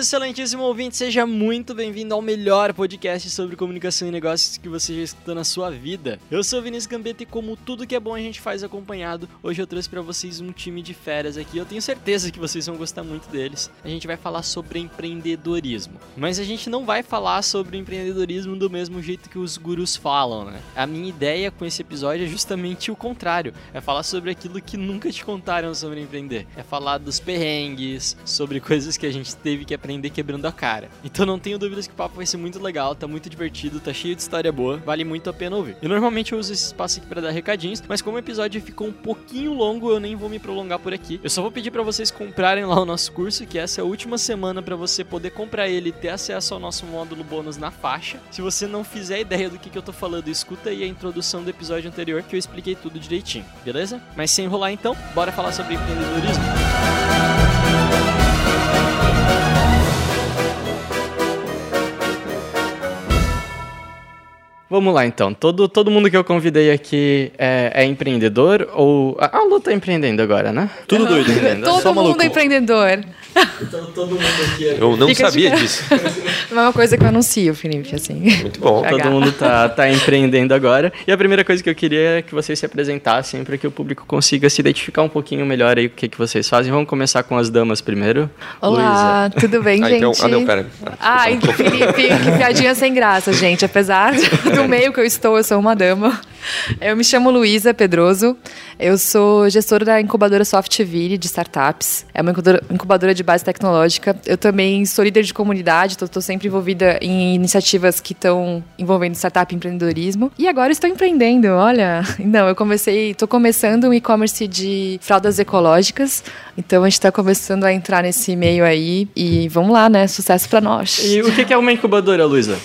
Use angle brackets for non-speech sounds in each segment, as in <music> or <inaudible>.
Excelentíssimo ouvinte! Seja muito bem-vindo ao melhor podcast sobre comunicação e negócios que você já escutou na sua vida. Eu sou Vinícius Gambetta e como tudo que é bom a gente faz acompanhado, hoje eu trouxe pra vocês um time de férias aqui. Eu tenho certeza que vocês vão gostar muito deles. A gente vai falar sobre empreendedorismo. Mas a gente não vai falar sobre empreendedorismo do mesmo jeito que os gurus falam, né? A minha ideia com esse episódio é justamente o contrário. É falar sobre aquilo que nunca te contaram sobre empreender. É falar dos perrengues, sobre coisas que a gente teve que aprender quebrando a cara. Então não tenho dúvidas que o papo vai ser muito legal, tá muito divertido, tá cheio de história boa, vale muito a pena ouvir. E normalmente eu uso esse espaço aqui para dar recadinhos, mas como o episódio ficou um pouquinho longo, eu nem vou me prolongar por aqui. Eu só vou pedir para vocês comprarem lá o nosso curso, que essa é a última semana para você poder comprar ele e ter acesso ao nosso módulo bônus na faixa. Se você não fizer ideia do que, que eu tô falando, escuta aí a introdução do episódio anterior que eu expliquei tudo direitinho, beleza? Mas sem enrolar então, bora falar sobre empreendedorismo. Vamos lá então. Todo, todo mundo que eu convidei aqui é, é empreendedor ou. A, a Lu tá empreendendo agora, né? Tudo doido. Todo Só mundo maluco. é empreendedor. Então todo mundo aqui é. Eu não Fica de sabia cara. disso. <laughs> A mesma coisa que eu anuncio, Felipe, assim. Muito bom. H. Todo mundo tá, tá empreendendo agora. E a primeira coisa que eu queria é que vocês se apresentassem para que o público consiga se identificar um pouquinho melhor aí o que, que vocês fazem. Vamos começar com as damas primeiro. Olá, tudo bem, Ah, gente? então, ah, não, pera. Ai, Felipe, que piadinha sem graça, gente. Apesar do <laughs> meio que eu estou, eu sou uma dama. Eu me chamo Luísa Pedroso. Eu sou gestora da incubadora Softville de startups. É uma incubadora- de base tecnológica. Eu também sou líder de comunidade, estou sempre envolvida em iniciativas que estão envolvendo startup e empreendedorismo. E agora estou empreendendo, olha. Não, eu comecei, estou começando um e-commerce de fraldas ecológicas. Então a gente está começando a entrar nesse meio aí. E vamos lá, né? Sucesso para nós. E o que é uma incubadora, Luísa?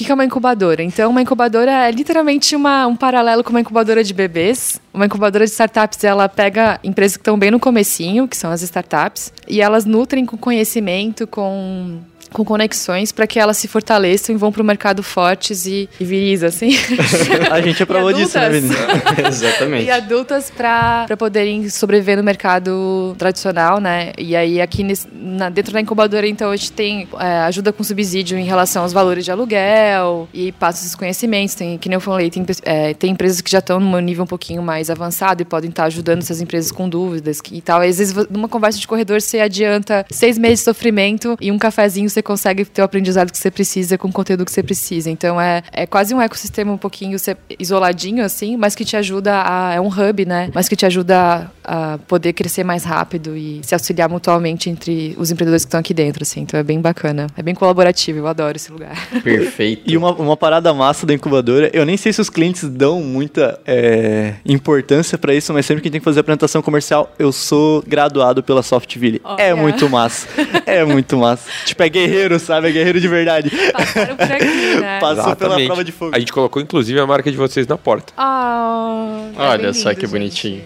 Que que é uma incubadora? Então, uma incubadora é literalmente uma, um paralelo com uma incubadora de bebês. Uma incubadora de startups, ela pega empresas que estão bem no comecinho, que são as startups, e elas nutrem com conhecimento, com, com conexões, para que elas se fortaleçam e vão para o mercado fortes e, e viris, assim. <laughs> A gente é prova E disso, né. Vinícius? <laughs> Exatamente. E adultas para poderem sobreviver no mercado tradicional, né? E aí aqui nesse- na- dentro da incubadora, então, a gente tem é, ajuda com subsídio em relação aos valores de aluguel e passa esses conhecimentos. Tem, que nem eu falei, tem, é, tem empresas que já estão num nível um pouquinho mais avançado e podem estar ajudando essas empresas com dúvidas que- e tal. Às vezes, numa conversa de corredor, você adianta seis meses de sofrimento e um cafezinho você consegue ter o aprendizado que você precisa com o conteúdo que você precisa. Então, é, é quase um ecossistema um pouquinho isoladinho, assim, mas que te ajuda a. É um hub, né? Mas que te ajuda a, poder crescer mais rápido e se auxiliar mutuamente entre os empreendedores que estão aqui dentro, assim. Então, é bem bacana. É bem colaborativo, eu adoro esse lugar. <laughs> Perfeito. E uma, uma parada massa da incubadora, eu nem sei se os clientes dão muita é, importância pra isso, mas sempre que tem que fazer apresentação comercial, eu sou graduado pela Softville. É Olha. muito massa. <laughs> É muito massa. Tipo, é guerreiro, sabe? É guerreiro de verdade. Passaram por aqui, né? <laughs> Passou pela prova de fogo. A gente colocou, inclusive, a marca de vocês na porta. Ah, é Olha bem só que gente. bonitinho.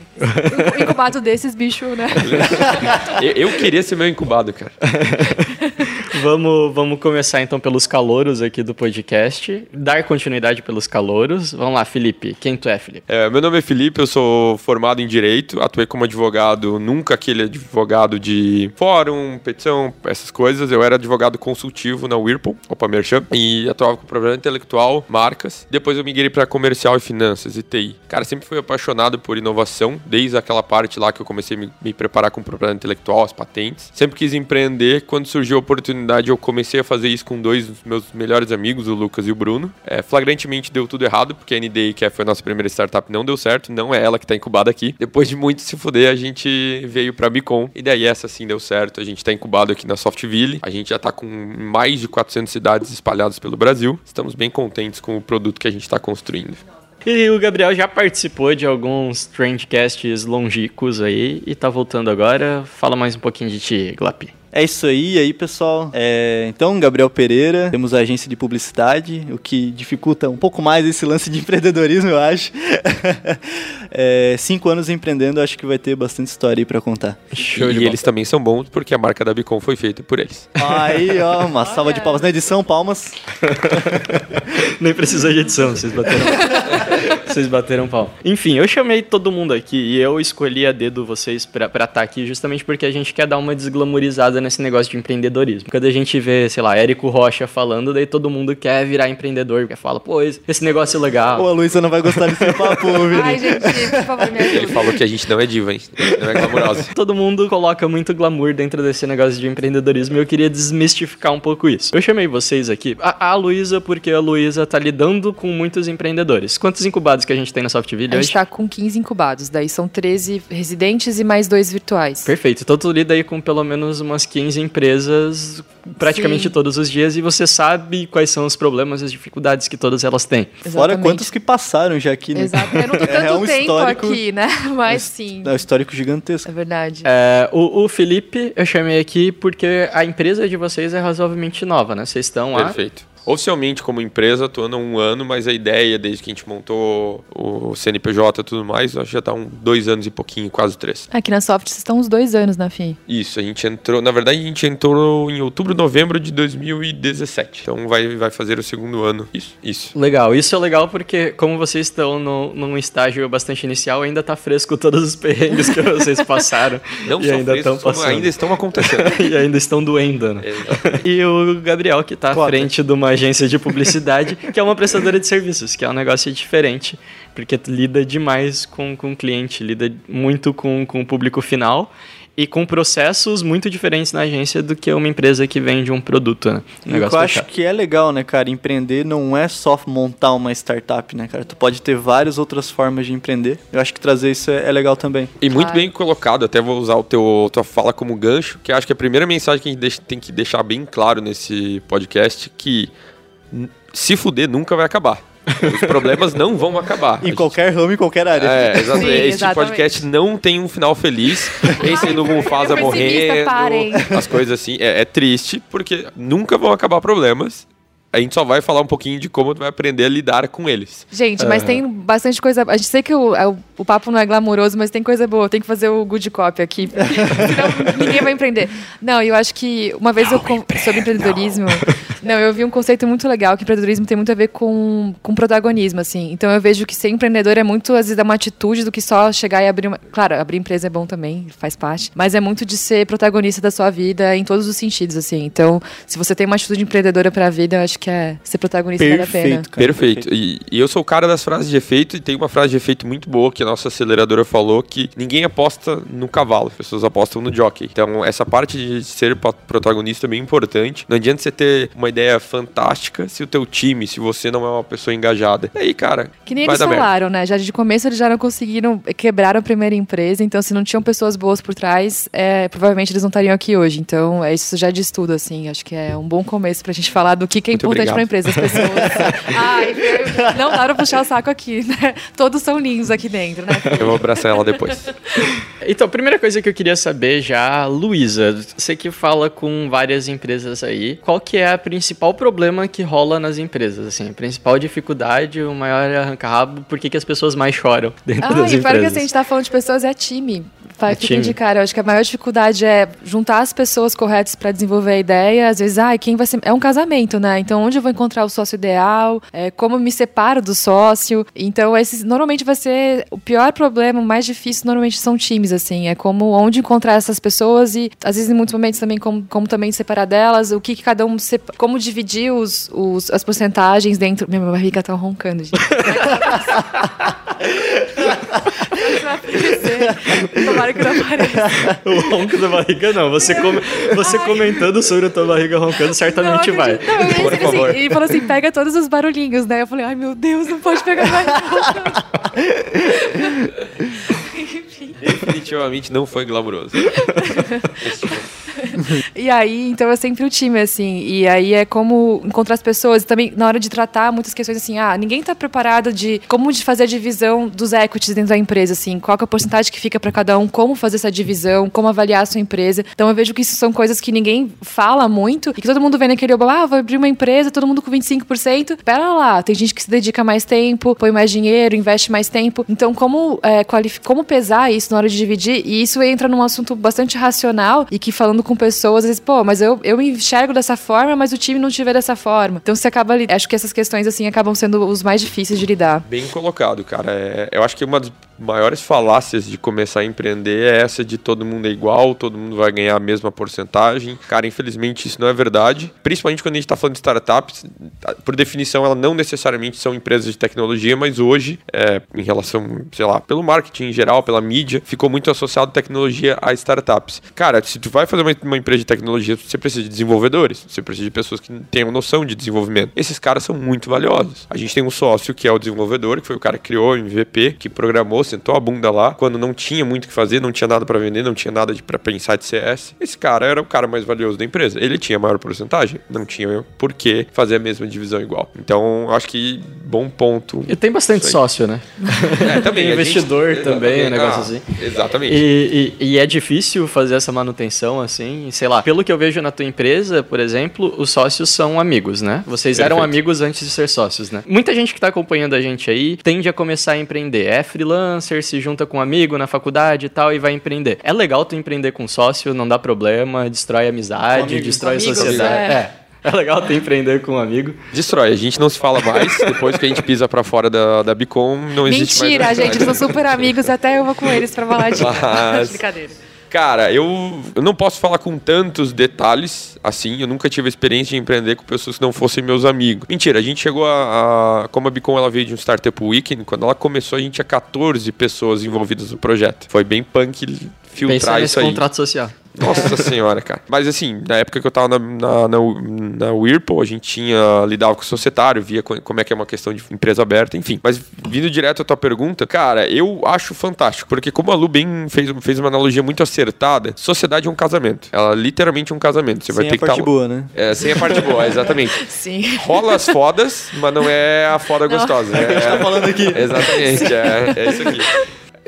Incubado desses, bicho, né? <laughs> Eu, eu queria ser meu incubado, cara. <laughs> Vamos, vamos começar então pelos calouros aqui do podcast. Dar continuidade pelos calouros. Vamos lá, Felipe. Quem tu é, Felipe? É, meu nome é Felipe, eu sou formado em Direito, atuei como advogado, nunca aquele advogado de fórum, petição, essas coisas. Eu era advogado consultivo na Whirlpool, Opa Merchan, e atuava com propriedade intelectual, marcas. Depois eu migrei para comercial e finanças e TI. Cara, sempre fui apaixonado por inovação, desde aquela parte lá que eu comecei a me, me preparar com propriedade intelectual, as patentes. Sempre quis empreender, quando surgiu a oportunidade eu comecei a fazer isso com dois dos meus melhores amigos, o Lucas e o Bruno. É, flagrantemente deu tudo errado, porque a NDI, que foi a nossa primeira startup, não deu certo, não é ela que tá incubada aqui. Depois de muito se fuder, a gente veio pra Bicom, e daí essa sim deu certo. A gente tá incubado aqui na Softville, a gente já tá com mais de 400 cidades espalhadas pelo Brasil. Estamos bem contentes com o produto que a gente tá construindo. E o Gabriel já participou de alguns Trendcasts longínquos aí e tá voltando agora. Fala mais um pouquinho de ti, Glapi. É isso aí, aí pessoal. É, então, Gabriel Pereira, temos a agência de publicidade, o que dificulta um pouco mais esse lance de <laughs> empreendedorismo, eu acho. <laughs> É, cinco anos empreendendo, acho que vai ter bastante história aí pra contar. Show e eles também são bons porque a marca da Bicom foi feita por eles. Aí, ó, uma salva de palmas na edição, palmas. <laughs> Nem precisou de edição, vocês bateram. vocês bateram pau. Enfim, eu chamei todo mundo aqui e eu escolhi a dedo vocês pra estar aqui justamente porque a gente quer dar uma desglamorizada nesse negócio de empreendedorismo. Quando a gente vê, sei lá, Érico Rocha falando, daí todo mundo quer virar empreendedor, porque fala, pô, esse esse negócio é legal. Pô, a Luísa não vai gostar desse papo, <laughs> Vini. Ai, gente, por favor, me Ele ajuda. falou que a gente não é diva, hein? Não é glamourosa. <laughs> Todo mundo coloca muito glamour dentro desse negócio de empreendedorismo e eu queria desmistificar um pouco isso. Eu chamei vocês aqui, a, a Luísa, porque a Luísa tá lidando com muitos empreendedores. Quantos incubados que a gente tem na Softville A hoje? gente tá com 15 incubados, daí são 13 residentes e mais dois virtuais. Perfeito. Então tu lida aí com pelo menos umas 15 empresas praticamente Sim. todos os dias e você sabe quais são os problemas e as dificuldades que todas elas têm. Fora Exatamente. quantos que passaram já aqui, né? Exato. Eu não <laughs> tô É, tanto é um tempo histórico- aqui, né? <laughs> Mas sim. É um histórico gigantesco. É verdade. É, o, o Felipe eu chamei aqui porque a empresa de vocês é razoavelmente nova, né? Vocês estão lá. Perfeito. Oficialmente, como empresa, atuando há um ano, mas a ideia, desde que a gente montou o CNPJ e tudo mais, acho que já tá um dois anos e pouquinho, quase três. Aqui na Soft vocês estão uns dois anos na FI. Isso, a gente entrou. Na verdade, a gente entrou em outubro, novembro de 2017. Então vai, vai fazer o segundo ano. Isso, isso. Legal, isso é legal porque como vocês estão no, num estágio bastante inicial, ainda tá fresco todos os <laughs> perrengues que vocês passaram. Não e ainda frescos, estão passando. ainda estão acontecendo. <laughs> e ainda estão doendo, né? E o Gabriel, que tá à frente de uma agência de publicidade, que é uma prestadora de serviços, que é um negócio diferente, porque tu lida demais com, com o cliente, lida muito com, com o público final e com processos muito diferentes na agência do que uma empresa que vende um produto, né? Um E o negócio que eu acho que é legal, né, cara? Empreender não é só montar uma startup, né, cara? Tu pode ter várias outras formas de empreender. Eu acho que trazer isso é, é legal também. E muito Claro. bem colocado, até vou usar o teu tua fala como gancho, que acho que a primeira mensagem que a gente deixa- tem que deixar bem claro nesse podcast que se fuder nunca vai acabar. Os problemas não vão acabar. Em gente- qualquer ramo, em qualquer área. É, <laughs> exatamente. Sim, Esse exatamente. podcast não tem um final feliz. Pensem no Mufasa morrendo, parem. as coisas assim. É, é triste, porque nunca vão acabar problemas. A gente só vai falar um pouquinho de como tu vai aprender a lidar com eles. Gente, mas tem bastante coisa. A gente sei que o, é o, o papo não é glamouroso, mas tem coisa boa. Tem que fazer o good copy aqui. <laughs> Senão ninguém vai empreender. Não, eu acho que uma vez eu con- sobre empreendedorismo. Não, eu vi um conceito muito legal que empreendedorismo tem muito a ver com, com protagonismo, assim. Então eu vejo que ser empreendedor é muito, às vezes, é uma atitude do que só chegar e abrir uma. Claro, abrir empresa é bom também, faz parte. Mas é muito de ser protagonista da sua vida em todos os sentidos, assim. Então, se você tem uma atitude empreendedora pra vida, eu acho que é ser protagonista vale a pena. Perfeito, cara. Perfeito. E, e eu sou o cara das frases de efeito e tem uma frase de efeito muito boa que a nossa aceleradora falou que ninguém aposta no cavalo, as pessoas apostam no jockey. Então essa parte de ser protagonista é bem importante. Não adianta você ter uma ideia fantástica se o teu time, se você não é uma pessoa engajada. E aí, cara, Que nem vai eles dar merda. falaram, né? Já de começo eles já não conseguiram, quebraram a primeira empresa, então se não tinham pessoas boas por trás, é, provavelmente eles não estariam aqui hoje. Então, é, isso já diz tudo, assim. Acho que é um bom começo pra gente falar do que, que é Muito importante obrigado. pra empresa, as pessoas. <laughs> Ai, não dá pra puxar o saco aqui, né? Todos são lindos aqui dentro, né? Eu vou abraçar ela depois. <laughs> Então, a primeira coisa que eu queria saber já, Luísa, você que fala com várias empresas aí, qual que é a principal problema que rola nas empresas, assim, a principal dificuldade, o maior arranca-rabo, por que, as pessoas mais choram dentro Ah, das e para que empresas? assim, a gente tá falando de pessoas, é time. Vai, É fica de cara. Eu acho que a maior dificuldade é juntar as pessoas corretas para desenvolver a ideia. Às vezes, ah, quem vai ser. É um casamento, né? Então, onde eu vou encontrar o sócio ideal? É, como eu me separo do sócio? Então, esses normalmente vai ser o pior problema, o mais difícil, normalmente são times, assim. É como onde encontrar essas pessoas e, às vezes, em muitos momentos também, como, como também separar delas, o que, que cada um. sepa- Como dividir os, os- as porcentagens dentro. Minha barriga tá roncando, gente. <laughs> vai aparecer. Tomara que não apareça. O ronco da barriga não, você, come- você comentando sobre a tua barriga roncando, certamente Não, vai. Não, Por favor. assim, ele falou assim, pega todos os barulhinhos, né? Eu falei, ai meu Deus, não pode pegar mais. <laughs> Definitivamente não foi glamouroso. <laughs> e aí, então é sempre o time, assim. E aí é como encontrar as pessoas. Também, na hora de tratar muitas questões assim, ah, ninguém tá preparado de como de fazer a divisão dos equities dentro da empresa, assim. Qual é a porcentagem que fica para cada um, como fazer essa divisão, como avaliar a sua empresa. Então eu vejo que isso são coisas que ninguém fala muito e que todo mundo vê naquele, ah, vou abrir uma empresa, todo mundo com 25%. Pera lá, tem gente que se dedica mais tempo, põe mais dinheiro, investe mais tempo. Então, como, é, como pesar isso na hora de dividir? E isso entra num assunto bastante racional e que falando com pessoas, às vezes, pô, mas eu, eu enxergo dessa forma, mas o time não vê dessa forma. Então você acaba. Acho que essas questões, assim, acabam sendo os mais difíceis de lidar. Bem colocado, cara. É, eu acho que uma das maiores falácias de começar a empreender é essa de todo mundo é igual, todo mundo vai ganhar a mesma porcentagem. Cara, infelizmente isso não é verdade. Principalmente quando a gente está falando de startups, por definição, elas não necessariamente são empresas de tecnologia, mas hoje, é, em relação, sei lá, pelo marketing em geral, pela mídia, ficou muito associado tecnologia a startups. Cara, se tu vai fazer uma, uma empresa de tecnologia, você precisa de desenvolvedores, você precisa de pessoas que tenham noção de desenvolvimento. Esses caras são muito valiosos. A gente tem um sócio que é o desenvolvedor, que foi o cara que criou o MVP, que programou sentou a bunda lá, quando não tinha muito o que fazer, não tinha nada para vender, não tinha nada para pensar de CS. Esse cara era o cara mais valioso da empresa. Ele tinha maior porcentagem, não tinha por que fazer a mesma divisão igual. Então, acho que bom ponto. E tem bastante sócio, né? É, também. <laughs> investidor gente, também, um negócio ah, assim. Exatamente. E, e, e, é difícil fazer essa manutenção, assim, sei lá. Pelo que eu vejo na tua empresa, por exemplo, os sócios são amigos, né? Vocês Perfeito. eram amigos antes de ser sócios, né? Muita gente que tá acompanhando a gente aí tende a começar a empreender. É freelance, freelancer, se junta com um amigo na faculdade e tal e vai empreender. É legal tu empreender com sócio, não dá problema, destrói amizade, destrói amigos, sociedade. é. é. <laughs> É legal tu empreender com um amigo. Destrói, a gente não se fala mais. Depois que a gente pisa pra fora da, da Bicom, não existe Mentira, mais. Mentira, gente, eles são super amigos, até eu vou com eles pra falar de Mas... <laughs> brincadeira. Cara, eu, eu não posso falar com tantos detalhes assim. Eu nunca tive a experiência de empreender com pessoas que não fossem meus amigos. Mentira, a gente chegou a. a como a Bicom ela veio de um Startup Weekend, quando ela começou, a gente tinha 14 pessoas envolvidas no projeto. Foi bem punk filtrar Pensa nesse isso aí. contrato social. Nossa <laughs> senhora, cara. Mas assim, na época que eu tava na, na, na, na Whirlpool, a gente tinha lidava com o societário, via co- como é que é uma questão de empresa aberta, enfim. Mas vindo direto à tua pergunta, cara, eu acho fantástico, porque como a Lu bem fez, fez uma analogia muito acertada, sociedade é um casamento. Ela literalmente é um casamento. Você vai Sem ter a que parte tá- boa, né? É, sem a parte boa, exatamente. <laughs> Sim. Rola as fodas, mas não é a foda gostosa. É, tá falando aqui. Exatamente, é, é isso aqui.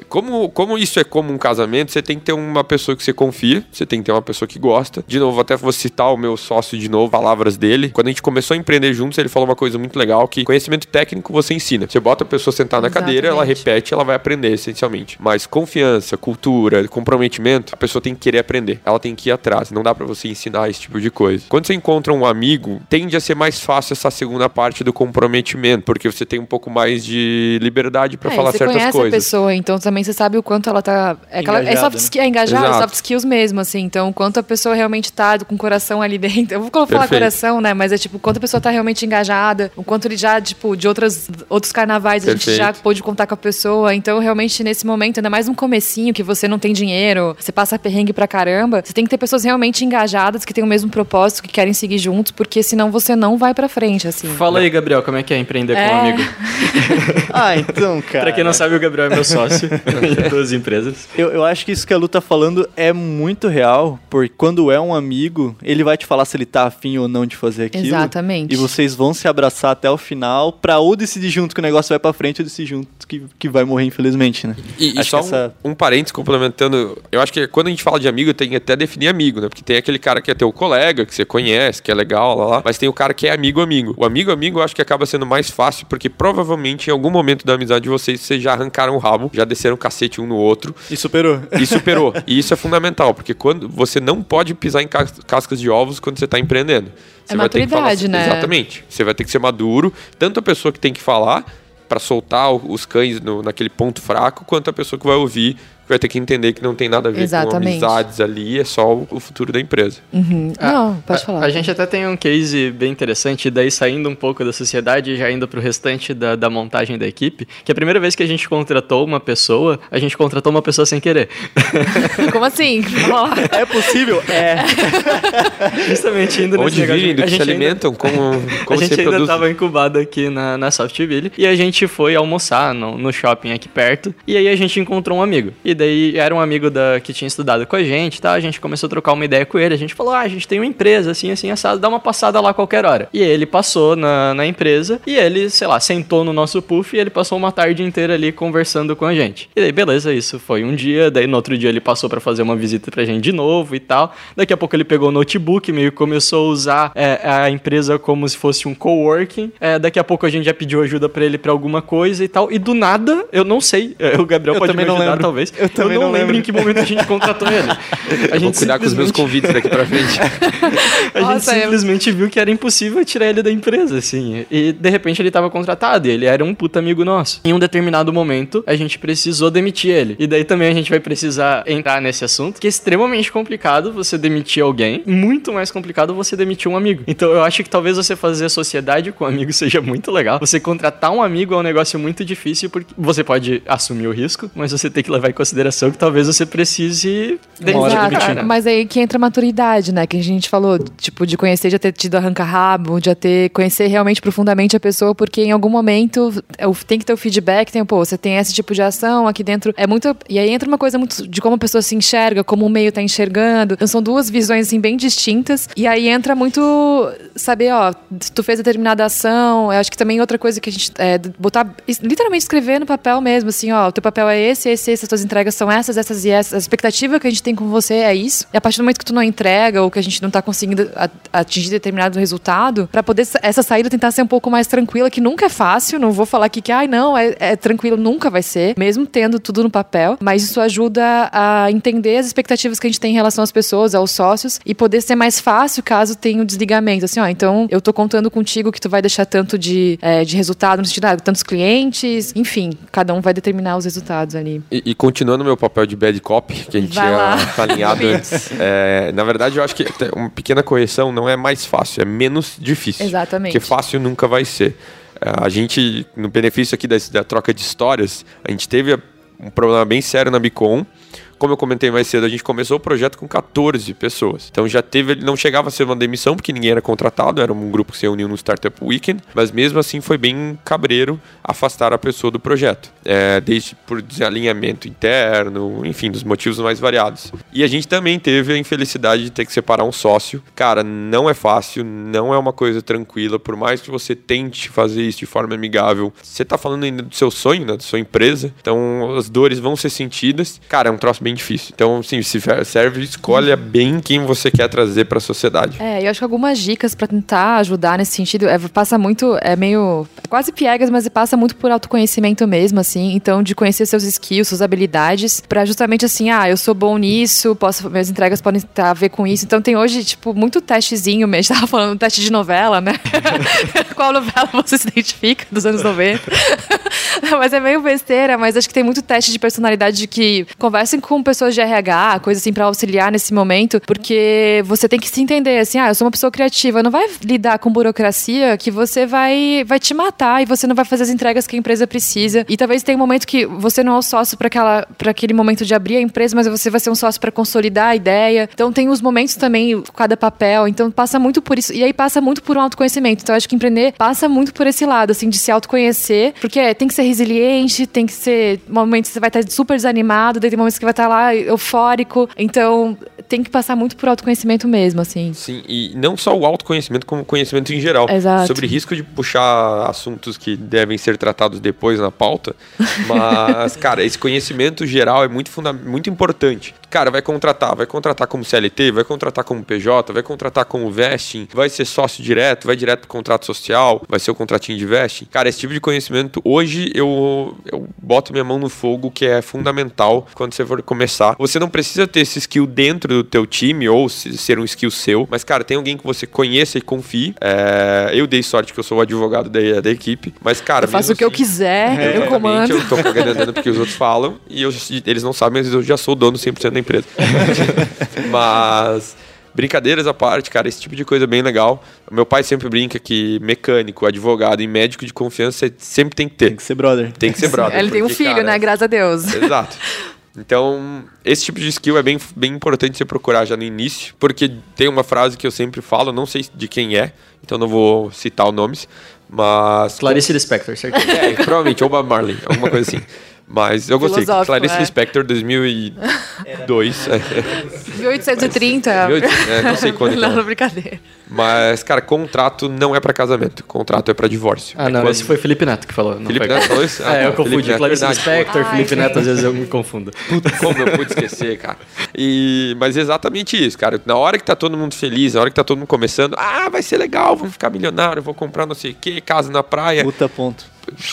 Como, como isso é como um casamento, você tem que ter uma pessoa que você confia, você tem que ter uma pessoa que gosta. De novo, até vou citar o meu sócio de novo, palavras dele. Quando a gente começou a empreender juntos, ele falou uma coisa muito legal, que conhecimento técnico você ensina. Você bota a pessoa sentar na cadeira, ela repete, ela vai aprender essencialmente. Mas confiança, cultura, comprometimento, a pessoa tem que querer aprender. Ela tem que ir atrás. Não dá pra você ensinar esse tipo de coisa. Quando você encontra um amigo, tende a ser mais fácil essa segunda parte do comprometimento, porque você tem um pouco mais de liberdade pra É, falar você certas conhece coisas. a pessoa, então também você sabe o quanto ela tá. É, aquela, é Engajada, soft né? é engajada, Exato. soft skills mesmo, assim. Então, quanto a pessoa realmente tá com o coração ali dentro. Eu vou falar Perfeito. coração, né? Mas é tipo, quanto a pessoa tá realmente engajada, o quanto ele já, tipo, de outras, outros carnavais a gente Perfeito. já pôde contar com a pessoa. Então, realmente, nesse momento, ainda mais no comecinho, que você não tem dinheiro, você passa perrengue pra caramba, você tem que ter pessoas realmente engajadas, que têm o mesmo propósito, que querem seguir juntos, porque senão você não vai pra frente, assim. Fala aí, Gabriel, como é que é empreender com um É. amigo? <laughs> Ah, <laughs> então, cara. Pra quem não sabe, o Gabriel é meu sócio <laughs> duas empresas. Eu, eu acho que isso que a Lu tá falando é muito real, porque quando é um amigo, ele vai te falar se ele tá afim ou não de fazer aquilo. Exatamente. E vocês vão se abraçar até o final pra ou decidir junto que o negócio vai pra frente ou decidir junto que, que vai morrer, infelizmente, né? E, e só essa- um, um parênteses complementando, eu acho que quando a gente fala de amigo, tem que até definir amigo, né? Porque tem aquele cara que é teu colega, que você conhece, que é legal, lá, lá, mas tem o cara que é amigo amigo. O amigo amigo eu acho que acaba sendo mais fácil, porque provavelmente em algum momento da amizade de vocês, vocês já arrancaram o rabo, já desceram o cacete um no outro, E superou. e superou. <laughs> e isso é fundamental, porque quando você não pode pisar em cas- cascas de ovos quando você tá empreendendo. Você É vai ter que falar- maturidade, né? Exatamente. Você vai ter que ser maduro, tanto a pessoa que tem que falar pra soltar os cães no- naquele ponto fraco, quanto a pessoa que vai ouvir, vai ter que entender que não tem nada a ver Exatamente. com amizades ali, é só o, o futuro da empresa. Uhum. Não, pode a, falar. A gente até tem um case bem interessante, daí saindo um pouco da sociedade e já indo pro restante da, da montagem da equipe, que a primeira vez que a gente contratou uma pessoa, a gente contratou uma pessoa sem querer. <laughs> Como assim? É possível? É. <laughs> Justamente indo nesse Onde negócio vivem, do a que <laughs> se gente ainda- alimentam, como, como a gente ainda estava incubado aqui na, na Softville e a gente foi almoçar no, no shopping aqui perto e aí a gente encontrou um amigo. E daí era um amigo da, que tinha estudado com a gente, tá? A gente começou a trocar uma ideia com ele. A gente falou: ah, a gente tem uma empresa assim, assim, assado, dá uma passada lá a qualquer hora. E ele passou na, na empresa e ele, sei lá, sentou no nosso puff e ele passou uma tarde inteira ali conversando com a gente. E daí, beleza, isso foi um dia. Daí no outro dia ele passou para fazer uma visita pra gente de novo e tal. Daqui a pouco ele pegou o notebook, meio que começou a usar é, a empresa como se fosse um coworking. É, daqui a pouco a gente já pediu ajuda para ele para alguma coisa e tal. E do nada, eu não sei, é, o Gabriel Eu pode me também não ajudar, lembro. talvez. Eu também não lembro lembro. em que momento a gente contratou ele. <laughs> A Vou cuidar com os meus simplesmente- convites daqui pra frente. <laughs> a gente Nossa, eu- simplesmente viu que era impossível tirar ele da empresa, assim. E de repente ele tava contratado e ele era um puta amigo nosso. Em um determinado momento, a gente precisou demitir ele. E daí também a gente vai precisar entrar nesse assunto, que é extremamente complicado você demitir alguém, muito mais complicado você demitir um amigo. Então eu acho que talvez você fazer sociedade com um amigo <laughs> seja muito legal. Você contratar um amigo é um negócio muito difícil porque você pode assumir o risco, mas você tem que levar em consideração que talvez você precise Exato. Mas aí que entra a maturidade, né? Que a gente falou, tipo, de conhecer, já ter tido arranca-rabo, de já ter, conhecer realmente profundamente a pessoa, porque em algum momento é, tem que ter o feedback, tem, pô, você tem esse tipo de ação aqui dentro. É muito. E aí entra uma coisa muito de como a pessoa se enxerga, como o meio tá enxergando. Então são duas visões, assim, bem distintas. E aí entra muito saber, ó, tu fez determinada ação. Eu acho que também outra coisa que a gente. É, botar. Literalmente escrever no papel mesmo, assim, ó, o teu papel é esse, esse, esse, as tuas entregas são essas, essas e essas. A expectativa que a gente tem com você é isso. E a partir do momento que tu não entrega ou que a gente não tá conseguindo atingir determinado resultado, pra poder sa- essa saída tentar ser um pouco mais tranquila, que nunca é fácil. Não vou falar aqui que, ai, não, é, é tranquilo, nunca vai ser, mesmo tendo tudo no papel. Mas isso ajuda a entender as expectativas que a gente tem em relação às pessoas, aos sócios, e poder ser mais fácil caso tenha um desligamento. Assim, ó, então eu tô contando contigo que tu vai deixar tanto de, é, de resultado, no sentido, ah, tantos clientes, enfim, cada um vai determinar os resultados ali. E, e meu papel de bad cop, que a gente Vai lá. tinha <laughs> alinhado antes, é, na verdade eu acho que uma pequena correção não é mais fácil, é menos difícil. Exatamente. Porque fácil nunca vai ser. É, A gente, no benefício aqui da, da troca de histórias, a gente teve um problema bem sério na Bicom. Como eu comentei mais cedo, a gente começou o projeto com 14 pessoas. Então já teve, não chegava a ser uma demissão, porque ninguém era contratado, era um grupo que se reuniu no Startup Weekend, mas mesmo assim foi bem cabreiro afastar a pessoa do projeto. É, desde por desalinhamento interno, enfim, dos motivos mais variados. E a gente também teve a infelicidade de ter que separar um sócio. Cara, não é fácil, não é uma coisa tranquila, por mais que você tente fazer isso de forma amigável. Você tá falando ainda do seu sonho, né, da sua empresa, então as dores vão ser sentidas. Cara, é um troço bem difícil. Então, sim, se serve, escolha bem quem você quer trazer para a sociedade. É, eu acho que algumas dicas pra tentar ajudar nesse sentido é, passa muito, é meio é quase piegas, mas passa muito por autoconhecimento mesmo, assim. Então, de conhecer seus skills, suas habilidades, pra justamente assim, ah, eu sou bom nisso, posso, minhas entregas podem ter a ver com isso. Então, tem hoje, tipo, muito testezinho mesmo. A <laughs> gente tava falando teste de novela, né? <laughs> Qual novela você se identifica dos anos 90? <laughs> mas é meio besteira, mas acho que tem muito teste de personalidade de que conversem com pessoas de RH, coisa assim, pra auxiliar nesse momento, porque você tem que se entender assim, ah, eu sou uma pessoa criativa, não vai lidar com burocracia que você vai, vai te matar e você não vai fazer as entregas que a empresa precisa. E talvez tenha um momento que você não é o sócio para para aquele momento de abrir a empresa, mas você vai ser um sócio para consolidar a ideia. Então tem os momentos também, cada papel, então passa muito por isso. E aí passa muito por um autoconhecimento. Então acho que empreender passa muito por esse lado, assim, de se autoconhecer, porque tem que ser resiliente, tem que ser momentos que você vai estar super desanimado, daí tem momentos que vai estar lá eufórico. Então tem que passar muito por autoconhecimento mesmo, assim. Sim, e não só o autoconhecimento, como conhecimento em geral. Exato. Sobre risco de puxar assuntos que devem ser tratados depois na pauta. Mas, <laughs> cara, esse conhecimento geral é muito, funda muito importante. Cara, vai contratar, vai contratar como CLT, vai contratar como PJ, vai contratar como vesting, vai ser sócio direto, vai direto pro contrato social, vai ser o contratinho de vesting. Cara, esse tipo de conhecimento, hoje eu, eu boto minha mão no fogo, que é fundamental quando você for começar. Você não precisa ter esse skill dentro do teu time ou se- ser um skill seu, mas, cara, tem alguém que você conheça e confie. É, eu dei sorte que eu sou o advogado da, da equipe, mas, cara, Eu faço o que eu assim- quiser, eu Exatamente, comando. Eu tô porque os outros falam e eu, eles não sabem, mas eu já sou dono 100% da empresa. <laughs> mas, brincadeiras à parte, cara, esse tipo de coisa é bem legal. Meu pai sempre brinca que mecânico, advogado e médico de confiança sempre tem que ter. Tem que ser brother. Tem que ser brother. Ele tem um porque, filho, cara, né? Graças a Deus. <laughs> Exato. Então, esse tipo de skill é bem, bem importante você procurar já no início, porque tem uma frase que eu sempre falo, não sei de quem é, então não vou citar os nomes, mas Clarice Lispector, certeza. é, provavelmente, ou Bob Marley, alguma coisa assim. <laughs> Mas eu gostei. Clarice é. Lispector 2002. é, 1830. é, não sei quando <laughs> Não, é. não, brincadeira. Mas, cara, contrato não é pra casamento. Contrato é pra divórcio. Ah, É não, quando- esse foi Felipe Neto que falou. não Felipe foi- Neto falou isso? Ah, <laughs> É, eu tá, confundi. Clarice verdade. Lispector, Ai, Felipe. Neto, às vezes eu me confundo. <laughs> Como eu pude esquecer, cara. E, mas é exatamente isso, cara. Na hora que tá todo mundo feliz, na hora que tá todo mundo começando, ah, vai ser legal, vamos ficar milionário, vou comprar não sei o que, casa na praia. Puta ponto.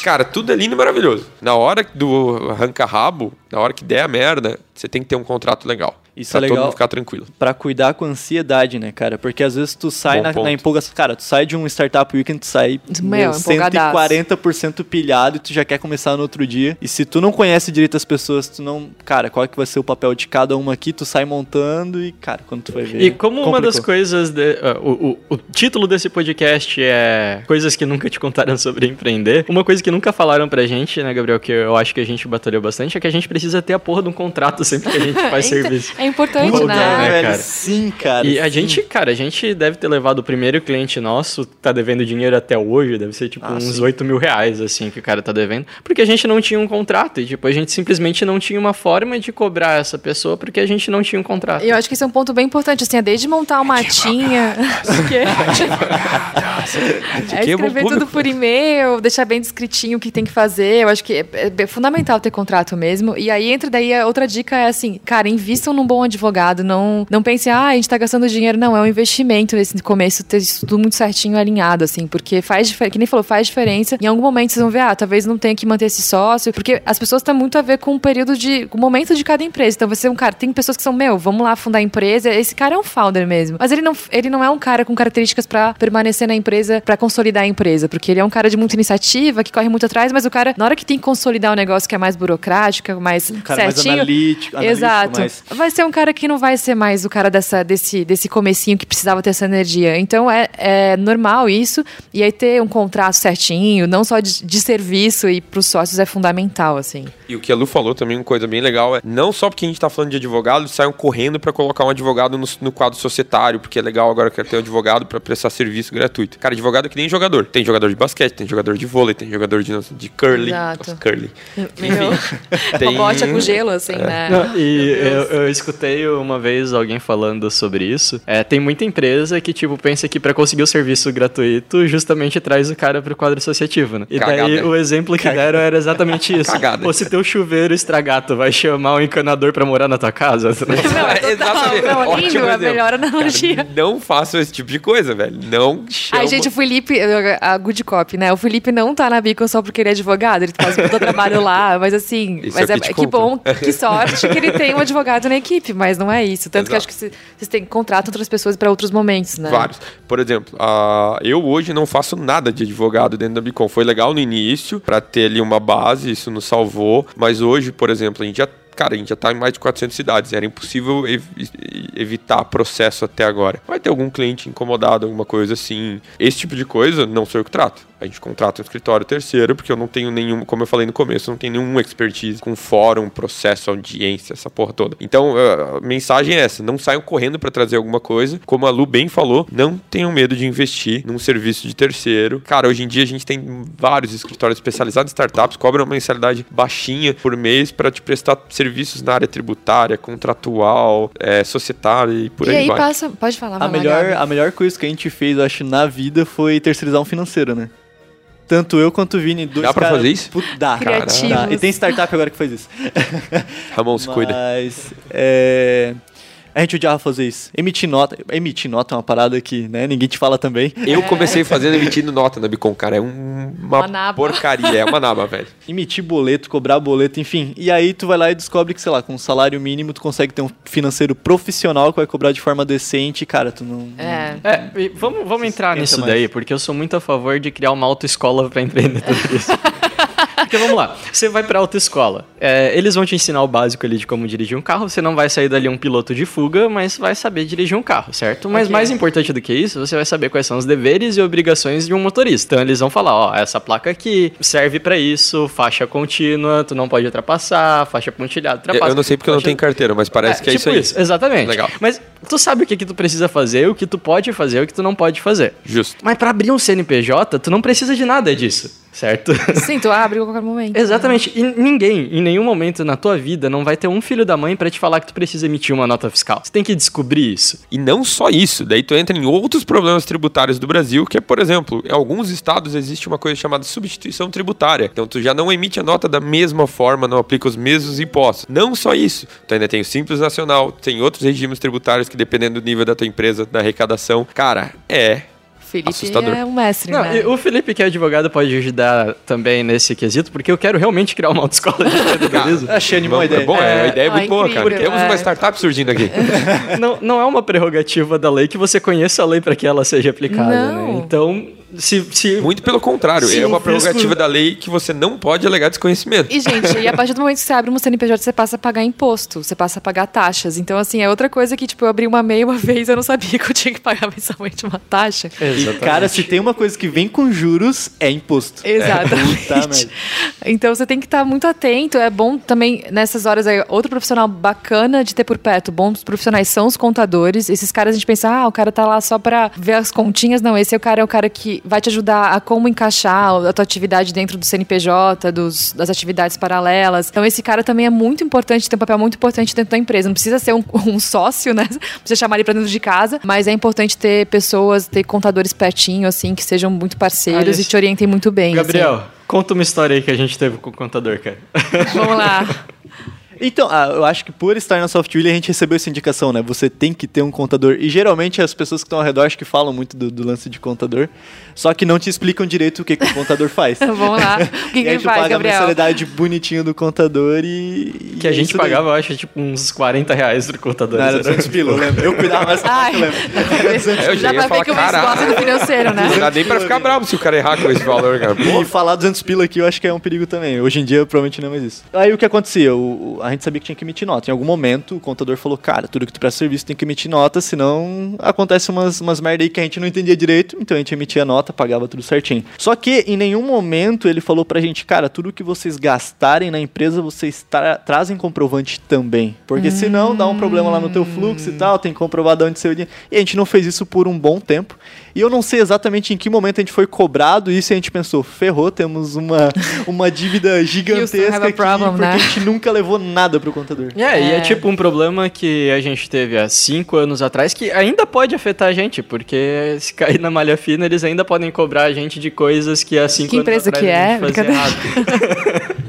Cara, tudo é lindo e maravilhoso. Na hora do arranca-rabo, na hora que der a merda, você tem que ter um contrato legal. Isso pra é todo legal. mundo ficar tranquilo. Pra cuidar com ansiedade, né, cara? Porque às vezes tu sai na, na empolgação. Cara, tu sai de um startup weekend, tu sai Meu, meu, empolgadaço. 140% pilhado e tu já quer começar no outro dia. E se tu não conhece direito as pessoas, tu não. Cara, qual que vai ser o papel de cada uma aqui? Tu sai montando e, cara, quando tu vai ver. E como uma das complicou. coisas. de- ah, o, o- o título desse podcast é Coisas que nunca te contaram sobre empreender. Uma coisa que nunca falaram pra gente, né, Gabriel, que eu acho que a gente batalhou bastante, é que a gente precisa ter a porra de um contrato sempre que a gente <laughs> faz É inte- serviço. É importante, Puta, né? né, velho, cara? Sim, cara. E a sim. gente, cara, a gente deve ter levado o primeiro cliente nosso, tá devendo dinheiro até hoje, deve ser tipo Ah, uns sim. 8 mil reais, assim, que o cara tá devendo, porque a gente não tinha um contrato, e tipo, a gente simplesmente não tinha uma forma de cobrar essa pessoa porque a gente não tinha um contrato. E eu acho que isso é um ponto bem importante, assim, é desde montar uma tinha. <laughs> <laughs> é é escrever tudo por e-mail, deixar bem descritinho o que tem que fazer. Eu acho que é, é fundamental ter contrato mesmo. E aí, entra daí, a outra dica é assim, cara, invistam num bom advogado. Não, não pensem, ah, a gente tá gastando dinheiro. Não, é um investimento nesse começo, ter isso tudo muito certinho alinhado, assim, porque faz diferença, que nem falou, faz diferença. Em algum momento vocês vão ver, ah, talvez não tenha que manter esse sócio, porque as pessoas têm muito a ver com o período de, com o momento de cada empresa. Então você é um cara, tem pessoas que são, meu, vamos lá fundar a empresa, esse cara é um founder mesmo. Mas ele não, ele não é um cara com características pra permanecer na empresa, pra consolidar a empresa, porque ele é um cara de muita iniciativa, que corre muito atrás, mas o cara, na hora que tem que consolidar um negócio que é mais burocrático, é mais cara mais certinho, analítico- analítico, exato. mais- Vai ser um cara que não vai ser mais o cara dessa, desse, desse comecinho que precisava ter essa energia. Então é, é normal isso. E aí ter um contrato certinho, não só de, de serviço e pros sócios é fundamental, assim. E o que a Lu falou também, uma coisa bem legal, é não só porque a gente tá falando de advogado, saiam correndo pra colocar um advogado no, no quadro societário, porque é legal agora que ter um advogado pra prestar serviço gratuito. Cara, advogado é que nem jogador. Tem jogador de basquete, tem jogador de vôlei, tem jogador de, de curling. Exato. Nossa, curling. Meu, tem- Uma bote com gelo, assim, né? Não, e eu, eu escutei uma vez alguém falando sobre isso. É, tem muita empresa que, tipo, pensa que pra conseguir o serviço gratuito, justamente traz o cara pro quadro associativo, né? E daí Cagada. o exemplo que deram era exatamente <laughs> isso. Cagada. Ou se teu chuveiro estragar, tu vai chamar um encanador pra morar na tua casa? <laughs> Não, é total. Exatamente. Não, Ótimo lindo, a melhor analogia. Cara, não façam esse tipo de coisa, velho. Não chama... Ai, gente, o Felipe, a good cop, né? O Felipe não tá na Beacon só porque ele é advogado, ele faz todo o trabalho lá, mas assim, Isso mas é é, que te que bom, que sorte que ele tem um advogado na equipe, mas não é isso. Tanto que acho que vocês têm contratam outras pessoas para outros momentos, né? Vários. Por exemplo, ah, eu hoje não faço nada de advogado dentro da Bicom. Foi legal no início, pra ter ali uma base, isso nos salvou. Mas hoje, por exemplo, a gente já. Cara, a gente já tá em mais de 400 cidades. Era impossível ev- evitar processo até agora. Vai ter algum cliente incomodado, alguma coisa assim. Esse tipo de coisa, não sou eu que trato. A gente contrata um escritório terceiro, porque eu não tenho nenhum, como eu falei no começo, não tenho nenhum expertise com fórum, processo, audiência, essa porra toda. Então, a mensagem é essa: não saiam correndo para trazer alguma coisa. Como a Lu bem falou, não tenham medo de investir num serviço de terceiro. Cara, hoje em dia a gente tem vários escritórios especializados em startups, cobram uma mensalidade baixinha por mês para te prestar serviços na área tributária, contratual, é, societária e por e aí, aí vai. passa, pode falar, A melhor, Gabi. a melhor coisa que a gente fez, eu acho, na vida foi terceirizar um financeiro, né? Tanto eu quanto o Vini, dois Dá pra cara- fazer isso? Put- dá, Criativos. dá. E tem startup agora que faz isso. Ramon, se cuida. <laughs> Mas, é... A gente odiava fazer isso. Emitir nota. Emitir nota é uma parada que, né, ninguém te fala também. Eu comecei fazendo emitindo nota na Bicom, cara. É um- uma, Uma naba. porcaria, é uma naba, velho. <laughs> Emitir boleto, cobrar boleto, enfim. E aí tu vai lá e descobre que, sei lá, com um salário mínimo tu consegue ter um financeiro profissional que vai cobrar de forma decente. Cara, tu não... É. É, e vamos, vamos entrar Entra nisso mais. daí, porque eu sou muito a favor de criar uma autoescola pra empreender <laughs> isso. Porque vamos lá, você vai pra autoescola. É, eles vão te ensinar o básico ali de como dirigir um carro. Você não vai sair dali um piloto de fuga, mas vai saber dirigir um carro, certo? Mas Ok. mais importante do que isso, você vai saber quais são os deveres e obrigações de um motorista. Então eles vão falar, ó, essa placa aqui serve pra isso, faixa contínua, tu não pode ultrapassar, faixa pontilhada, Eu, ultrapassa. eu não sei porque eu não Faixa- tenho carteira, mas parece é, que é tipo isso aí. Exatamente. Legal. Mas tu sabe o que, que tu precisa fazer, o que tu pode fazer, o que tu não pode fazer. Justo. Mas pra abrir um CNPJ, tu não precisa de nada disso. Certo? <laughs> Sim, tu abre a qualquer momento. Exatamente. E ninguém, em nenhum momento na tua vida, não vai ter um filho da mãe pra te falar que tu precisa emitir uma nota fiscal. Você tem que descobrir isso. E não só isso, daí tu entra em outros problemas tributários do Brasil, que é, por exemplo, em alguns estados existe uma coisa chamada substituição tributária. Então tu já não emite a nota da mesma forma, não aplica os mesmos impostos. Não só isso, tu ainda tem o Simples Nacional, tem outros regimes tributários que dependendo do nível da tua empresa, da arrecadação. Cara, é Felipe Assustador. é um mestre, Não, né? o Felipe, que é advogado, pode ajudar também nesse quesito, porque eu quero realmente criar uma autoescola de <laughs> empreendedorismo. Achei Bom, animal a ideia. é bom, é, a ideia é Ah, muito boa, cara. incrível, Temos é. uma startup surgindo aqui. não, não é uma prerrogativa da lei que você conheça a lei para que ela seja aplicada, Não. né? Então, se, se Muito pelo contrário, Sim, é uma prerrogativa da lei que você não pode alegar desconhecimento. E, gente, e a partir do momento que você abre um CNPJ, você passa a pagar imposto, você passa a pagar taxas. Então, assim, é outra coisa que, tipo, eu abri uma MEI uma vez, eu não sabia <laughs> que eu tinha que pagar mensalmente uma taxa. E, cara, se tem uma coisa que vem com juros, é imposto. <laughs> Exatamente. Merda. então você tem que estar muito atento. É bom também, nessas horas, aí, outro profissional bacana de ter por perto. Bons profissionais são os contadores. Esses caras a gente pensa, ah, o cara tá lá só pra ver as continhas. Não, esse é o cara, é o cara que vai te ajudar a como encaixar a tua atividade dentro do CNPJ, dos, das atividades paralelas. Então esse cara também é muito importante, tem um papel muito importante dentro da empresa. Não precisa ser um, <laughs> um sócio, né? Precisa chamar ele pra dentro de casa, mas é importante ter pessoas, ter contadores pertinho, assim, que sejam muito parceiros Ah, e te orientem muito bem. assim. Gabriel, conta uma história aí que a gente teve com o contador, cara. Vamos lá. <laughs> Então, ah, eu acho que por estar na Softwheel a gente recebeu essa indicação, né? Você tem que ter um contador. E geralmente as pessoas que estão ao redor acho que falam muito do, do lance de contador, só que não te explicam direito o que, que o contador faz. <laughs> Vamos lá. <laughs> O que, e que ele faz, paga a Gabriel? mensalidade bonitinho do contador e. Que e a é gente daí. pagava, eu acho, tipo, uns 40 reais do contador. Não, era Era 200 pila, eu lembro. Eu cuidava mais Ai, eu lembro. <laughs> É, eu já dá pra ver que do financeiro, né? Não dá nem pra ficar bravo se o cara errar com esse valor, cara. Pô, E falar 200 pila aqui eu acho que é um perigo também. Hoje em dia provavelmente não é mais isso. Aí o que acontecia? O- a gente sabia que tinha que emitir nota. Em algum momento o contador falou, cara, tudo que tu presta serviço tem que emitir nota, senão acontece umas, umas merda aí que a gente não entendia direito. Então a gente emitia nota, pagava tudo certinho. Só que em nenhum momento ele falou pra gente, cara, tudo que vocês gastarem na empresa, vocês tra- trazem comprovante também. Porque senão dá um problema lá no teu fluxo e tal, tem que comprovar de onde saiu o dinheiro. E a gente não fez isso por um bom tempo. E eu não sei exatamente em que momento a gente foi cobrado isso e a gente pensou, ferrou, temos uma, <laughs> uma dívida gigantesca a aqui, problem, porque né? a gente nunca levou nada pro contador. É, e é É. tipo um problema que a gente teve há cinco anos atrás que ainda pode afetar a gente, porque se cair na malha fina, eles ainda podem cobrar a gente de coisas que há cinco Que anos atrás que a é? gente fazia Brincadeira. errado. <laughs>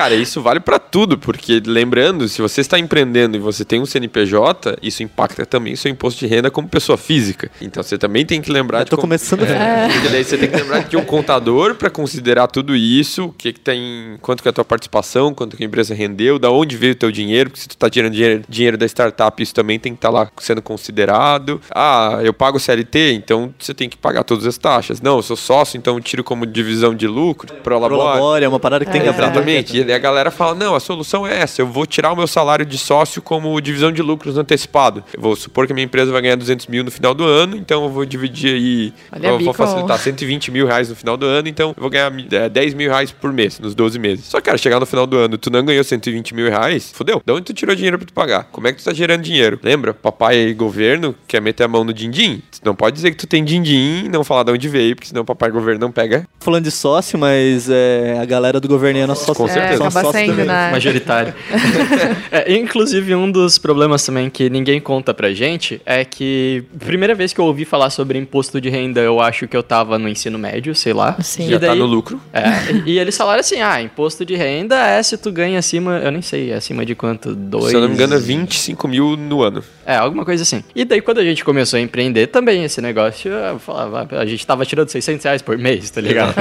Cara, isso vale pra tudo, porque lembrando, se você está empreendendo e você tem um CNPJ, isso impacta também o seu imposto de renda como pessoa física. Então você também tem que lembrar Eu de tô como- começando a É. Porque daí você tem que lembrar que um contador para considerar tudo isso, o que que tem, quanto que é a tua participação, quanto que a empresa rendeu, da onde veio o teu dinheiro, porque se tu tá tirando dinheiro, dinheiro da startup, isso também tem que estar lá sendo considerado. Ah, eu pago CLT, então você tem que pagar todas as taxas. Não, eu sou sócio, então eu tiro como divisão de lucro, prolabore. Prolabore, é uma parada que tem que aprender. Exatamente. E daí a galera fala: não, a solução é essa. Eu vou tirar o meu salário de sócio como divisão de lucros antecipado. Eu vou supor que a minha empresa vai ganhar 200 mil no final do ano, então eu vou dividir aí. Olha, eu vou facilitar 120 mil reais no final do ano, então eu vou ganhar é, 10 mil reais por mês, nos 12 meses. Só que, cara, chegar no final do ano, tu não ganhou 120 mil reais, fodeu. De onde tu tirou dinheiro pra tu pagar? Como é que tu tá gerando dinheiro? Lembra? Papai e governo quer meter a mão no din-din. Tu não pode dizer que tu tem din-din e não falar de onde veio, porque senão o papai e governo não pega. Falando de sócio, mas é, a galera do governo é nosso sócio. Com certeza. São acaba sócios sendo, né? majoritário. <laughs> É, inclusive, um dos problemas também que ninguém conta pra gente é que, primeira vez que eu ouvi falar sobre imposto de renda, eu acho que eu tava no ensino médio, sei lá. Sim. E Já tá daí- no lucro. É, e eles falaram assim: ah, imposto de renda é se tu ganha acima, eu nem sei, é acima de quanto? Dois. Se eu não me engano, é 25 mil no ano. É, alguma coisa assim. E daí, quando a gente começou a empreender, também esse negócio, eu falava, a gente tava tirando 600 reais por mês, tá ligado? <laughs>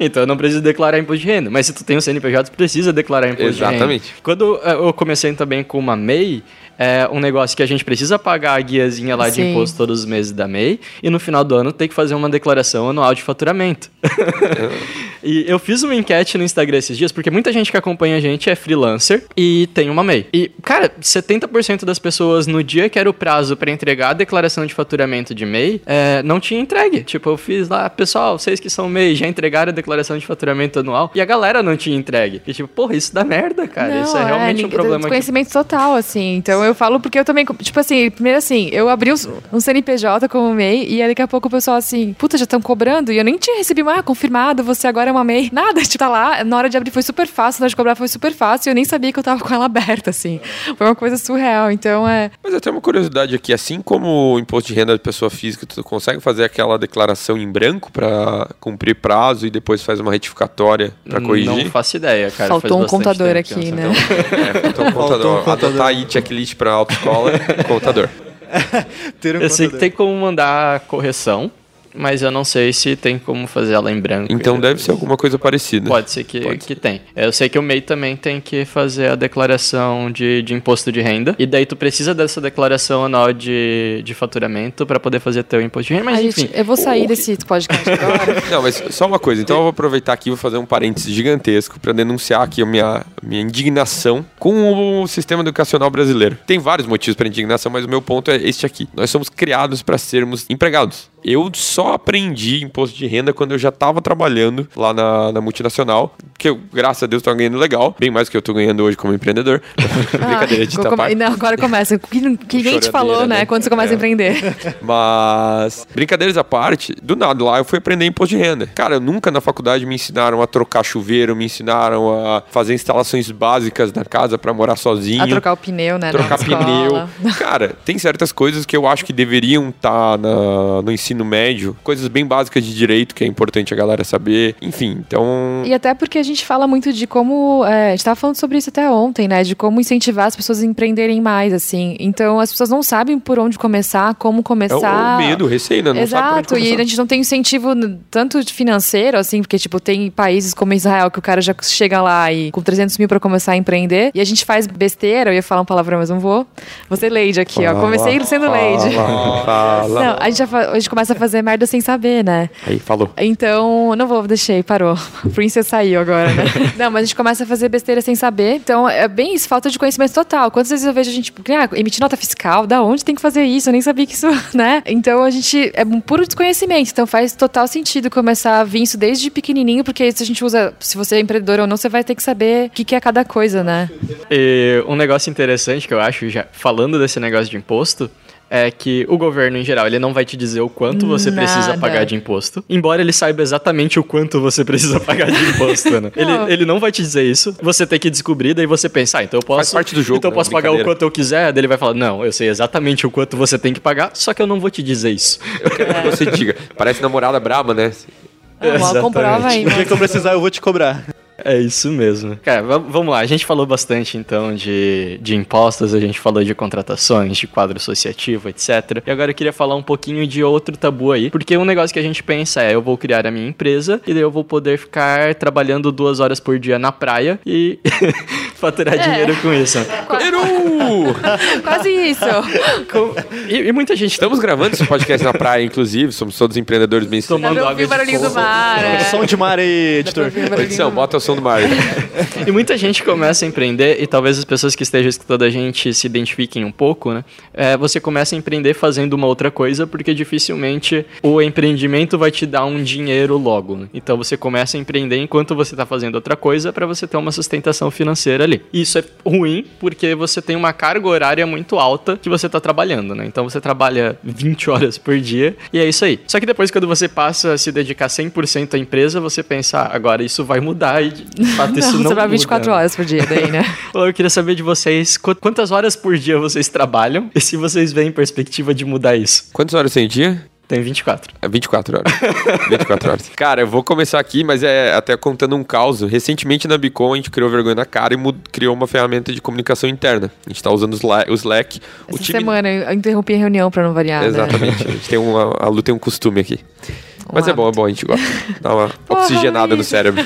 Então eu não preciso declarar imposto de renda. Mas se tu tem um CNPJ, tu precisa declarar imposto de renda. Exatamente. Quando eh, eu comecei também com uma MEI, é um negócio que a gente precisa pagar a guiazinha lá de Sim. imposto todos os meses da MEI, e no final do ano tem que fazer uma declaração anual de faturamento. <laughs> e eu fiz uma enquete no Instagram esses dias, porque muita gente que acompanha a gente é freelancer e tem uma MEI. E, cara, 70% das pessoas no dia que era o prazo pra entregar a declaração de faturamento de MEI, é, não tinha entregue. Tipo, eu fiz lá, pessoal, vocês que são MEI, já entregaram a declaração de faturamento anual, e a galera não tinha entregue. E tipo, porra, isso dá merda, cara. isso é realmente um problema que Desconhecimento total, assim. Então eu falo porque eu também, tipo assim, primeiro assim, eu abri um, um CNPJ como MEI e aí daqui a pouco o pessoal assim, puta, já estão cobrando e eu nem tinha recebido, ah, confirmado, você agora é uma MEI. <laughs> Nada, tipo, tá lá, na hora de abrir foi super fácil, na hora de cobrar foi super fácil e eu nem sabia que eu tava com ela <laughs> aberta, assim. Foi uma coisa surreal, então é... Mas até uma curiosidade aqui, assim como o imposto de renda de pessoa física, tu consegue fazer aquela declaração em branco pra cumprir prazo e depois faz uma retificatória pra corrigir? Não faço ideia, cara. Faltou faz um contador eu aqui, né? sei. <laughs> É, faltou um contador. Adotar aí checklist pra autoescola, <laughs> contador. Ter um Eu sei que tem como mandar correção, mas eu não sei se tem como fazer ela em branco. Então deve ser alguma coisa parecida. Pode ser que, Pode que tem. Eu sei que o MEI também tem que fazer a declaração de, de imposto de renda. E daí tu precisa dessa declaração anual de, de faturamento para poder fazer teu imposto de renda. Mas Ai, enfim. gente, eu vou sair desse podcast <laughs> agora. Não, mas só uma coisa. Então eu vou aproveitar aqui e vou fazer um parênteses gigantesco para denunciar aqui a minha, minha indignação com o sistema educacional brasileiro. Tem vários motivos para indignação, mas o meu ponto é este aqui. Nós somos criados para sermos empregados. Eu só aprendi imposto de renda quando eu já estava trabalhando lá na, na multinacional, que eu, graças a Deus, estou ganhando legal, bem mais do que eu estou ganhando hoje como empreendedor. <laughs> Brincadeira de Ah, come- tapar. Não, agora começa. Que, que ninguém te Choradeira, falou, né? né? Quando você começa É. a empreender. <laughs> Mas, brincadeiras à parte, do nada lá eu fui aprender imposto de renda. Cara, nunca na faculdade me ensinaram a trocar chuveiro, me ensinaram a fazer instalações básicas na casa para morar sozinho. A trocar o pneu, né? trocar pneu. Cara, tem certas coisas que eu acho que deveriam estar no ensino médio, coisas bem básicas de direito que é importante a galera saber. Enfim, então. E até porque a gente fala muito de como. é, a gente tava falando sobre isso até ontem, né? De como incentivar as pessoas a empreenderem mais, assim. Então as pessoas não sabem por onde começar, como É o, começar. medo, o receio, né? Não Exato, e começar. a gente não tem incentivo tanto financeiro, assim, porque, tipo, tem países como Israel que o cara já chega lá e com 300 mil pra começar a empreender, e a gente faz besteira, eu ia falar um palavrão, mas não vou. Vou ser Lady aqui, ó. Comecei sendo Lady. Fala, fala. Não, a gente, já a gente começa a fazer merda sem saber, né? Aí, falou. Então, não vou, deixei, parou. <laughs> O Princess saiu agora, né? <laughs> não, mas a gente começa a fazer besteira sem saber. Então, é bem isso, falta de conhecimento total. Quantas vezes eu vejo a gente, tipo, ah, emitir nota fiscal, da onde tem que fazer isso? Eu nem sabia que isso, <laughs> né? Então, a gente, é um puro desconhecimento. Então, faz total sentido começar a vir isso desde pequenininho, porque se a gente usa, se você é empreendedor ou não, você vai ter que saber o que, que é cada coisa, né? E um negócio interessante que eu acho, já falando desse negócio de imposto, é que o governo, em geral, ele não vai te dizer o quanto você precisa Nada. pagar de imposto. Embora ele saiba exatamente o quanto você <laughs> precisa pagar de imposto, né? Ele, Não. ele não vai te dizer isso. Você tem que descobrir, daí você pensa, ah, então eu posso... Faz parte do jogo, Então eu né? posso pagar o quanto eu quiser. Daí ele vai falar, não, eu sei exatamente o quanto você tem que pagar, só que eu não vou te dizer isso. <laughs> Eu quero que você diga. Parece namorada braba, né? Ah, mal Exatamente. comprova aí, O dia que eu precisar, eu vou te cobrar. É isso mesmo. Cara, va- vamos lá. A gente falou bastante então de, de impostos, a gente falou de contratações, de quadro associativo, etc. E agora eu queria falar um pouquinho de outro tabu aí. Porque um negócio que a gente pensa é: eu vou criar a minha empresa e daí eu vou poder ficar trabalhando duas horas por dia na praia e <laughs> faturar dinheiro com isso. Peru! <laughs> Quase isso. Com- E, e muita gente Estamos gravando esse podcast na praia, inclusive. Somos todos empreendedores bem Tomando pra água de barulhinho do fogo. mar, é. Som de mar aí, editor. Edição, bota o som do mar. <laughs> E muita gente começa a empreender, e talvez as pessoas que estejam escutando a gente se identifiquem um pouco, né? É, você começa a empreender fazendo uma outra coisa, porque dificilmente o empreendimento vai te dar um dinheiro logo. né? Então você começa a empreender enquanto você está fazendo outra coisa para você ter uma sustentação financeira ali. Isso é ruim, porque você tem uma carga horária muito alta que você está trabalhando, né? Então você trabalha 20 horas por dia, e é isso aí. Só que depois, quando você passa a se dedicar 100% à empresa, você pensa, ah, agora isso vai mudar, e de fato <laughs> isso Não, não você vai muda, 24 né? horas por dia daí, né? <laughs> Eu queria saber de vocês qu- quantas horas por dia vocês trabalham e se vocês veem perspectiva de mudar isso. Quantas horas tem dia? Tem 24. É 24 horas. <laughs> 24 horas. Cara, eu vou começar aqui, mas é até contando um caos. Recentemente na Bicom a gente criou vergonha na cara e criou uma ferramenta de comunicação interna. A gente tá usando o Sla- o Slack. O Essa semana eu interrompi a reunião pra não variar, né? Exatamente. A gente tem uma. A Lu tem um costume aqui. Mas é bom, é bom, a gente gosta. Dá uma Porra, oxigenada no cérebro.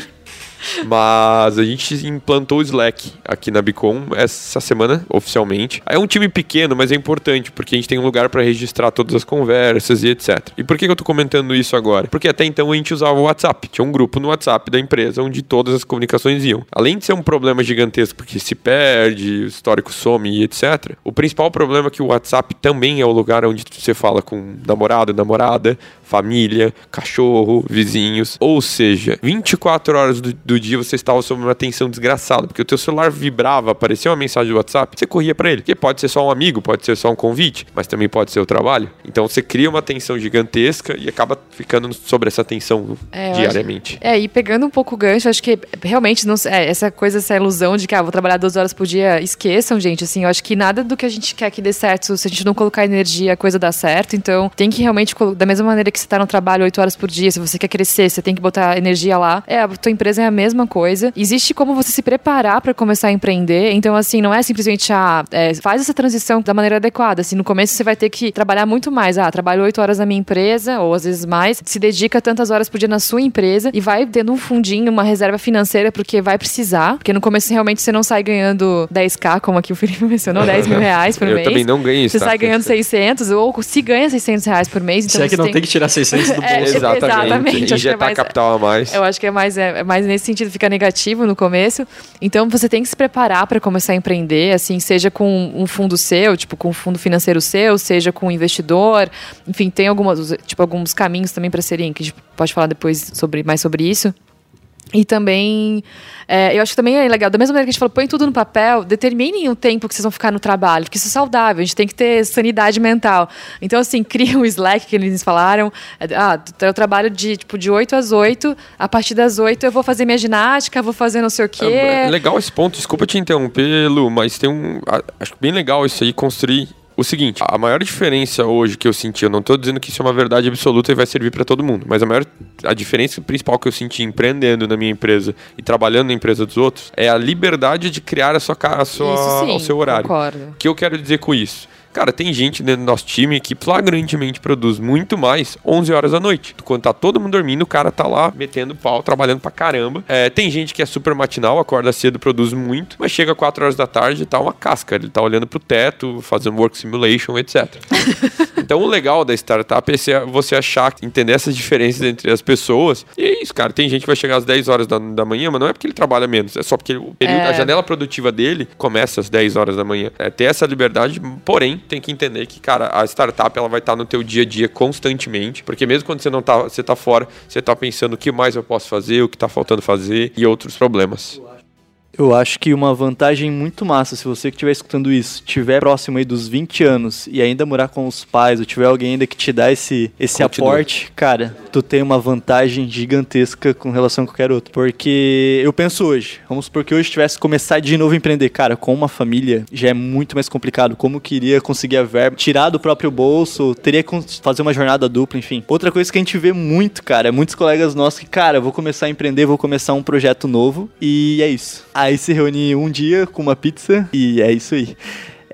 Mas a gente implantou o Slack aqui na Bicom essa semana, oficialmente. É um time pequeno, mas é importante, porque a gente tem um lugar para registrar todas as conversas e etc. E por que eu tô comentando isso agora? Porque até então a gente usava o WhatsApp. Tinha um grupo no WhatsApp da empresa onde todas as comunicações iam. Além de ser um problema gigantesco, porque se perde, o histórico some e etc. O principal problema é que o WhatsApp também é o lugar onde você fala com namorado, namorada, família, cachorro, vizinhos. Ou seja, 24 horas do, do do dia você estava sob uma tensão desgraçada, porque o teu celular vibrava, aparecia uma mensagem do WhatsApp, você corria para ele. Porque pode ser só um amigo, pode ser só um convite, mas também pode ser o trabalho. Então você cria uma tensão gigantesca e acaba ficando sobre essa tensão É, eu acho- diariamente. É, e pegando um pouco o gancho, acho que realmente não, é, essa coisa, essa ilusão de que ah, vou trabalhar 12 horas por dia, esqueçam, gente. Assim, eu acho que nada do que a gente quer que dê certo, se a gente não colocar energia, a coisa dá certo. Então, tem que realmente, da mesma maneira que você tá no trabalho 8 horas por dia, se você quer crescer, você tem que botar energia lá. É, a tua empresa é a mesma coisa. Existe como você se preparar para começar a empreender. Então, assim, não é simplesmente, ah, é, faz essa transição da maneira adequada. Assim, no começo você vai ter que trabalhar muito mais. Ah, trabalho 8 horas na minha empresa, ou às vezes mais, se dedica tantas horas por dia na sua empresa e vai tendo um fundinho, uma reserva financeira, porque vai precisar. Porque no começo realmente você não sai ganhando 10k, como aqui o Felipe <laughs> mencionou, 10 mil <laughs> reais por Eu mês. também não ganhei isso. Você tá? sai ganhando 600, ou se ganha 600 reais por mês, então Se é que você não tem que tirar 600 do <laughs> É, bolso. Exatamente. exatamente, é Injetar mais- capital a mais. eu acho que é mais, é, é mais nesse sentido, fica negativo no começo. Então você tem que se preparar para começar a empreender, assim, seja com um fundo seu, tipo, com um fundo financeiro seu, seja com um investidor. Enfim, tem algumas, tipo, alguns caminhos também para serem, que a gente pode falar depois sobre, mais sobre isso. E também, é, eu acho que também é legal, da mesma maneira que a gente falou, põe tudo no papel, determinem o tempo que vocês vão ficar no trabalho, porque isso é saudável, a gente tem que ter sanidade mental. Então, assim, <laughs> cria um Slack que eles falaram, é, ah, eu trabalho de, tipo, de 8 às 8, a partir das 8 eu vou fazer minha ginástica, vou fazer não sei o quê. É legal esse ponto, desculpa te interromper, Lu, mas tem um. Acho bem legal isso aí, construir. O seguinte, a maior diferença hoje que eu senti, eu não tô dizendo que isso é uma verdade absoluta e vai servir para todo mundo, mas a maior a diferença principal que eu senti empreendendo na minha empresa e trabalhando na empresa dos outros é a liberdade de criar a sua a sua Isso sim, ao seu horário. concordo. O que eu quero dizer com isso? Cara, tem gente dentro do nosso time que flagrantemente produz muito mais 11 horas da noite. Quando tá todo mundo dormindo, o cara tá lá metendo pau, trabalhando pra caramba. É, tem gente que é super matinal, acorda cedo, produz muito, mas chega 4 horas da tarde e tá uma casca. Ele tá olhando pro teto, fazendo work simulation, etc. <laughs> Então o legal da startup é você achar, entender essas diferenças entre as pessoas. E é isso, cara. Tem gente que vai chegar às 10 horas da, da manhã, mas não é porque ele trabalha menos, é só porque o período, É. a janela produtiva dele começa às 10 horas da manhã. É ter essa liberdade, porém, tem que entender que, cara, a startup ela vai estar no teu dia a dia constantemente, porque mesmo quando você não tá, você tá fora, você tá pensando o que mais eu posso fazer, o que tá faltando fazer e outros problemas. Eu acho que uma vantagem muito massa, se você que estiver escutando isso, estiver próximo aí dos 20 anos e ainda morar com os pais, ou tiver alguém ainda que te dá esse, esse Continua. aporte, cara, tu tem uma vantagem gigantesca com relação a qualquer outro. Porque eu penso hoje, vamos supor que hoje tivesse que começar de novo a empreender. Cara, com uma família já é muito mais complicado. Como que iria conseguir a verba, tirar do próprio bolso, teria que fazer uma jornada dupla, enfim. Outra coisa que a gente vê muito, cara, muitos colegas nossos que, cara, vou começar a empreender, vou começar um projeto novo e é isso. Aí se reúne um dia com uma pizza e é isso aí.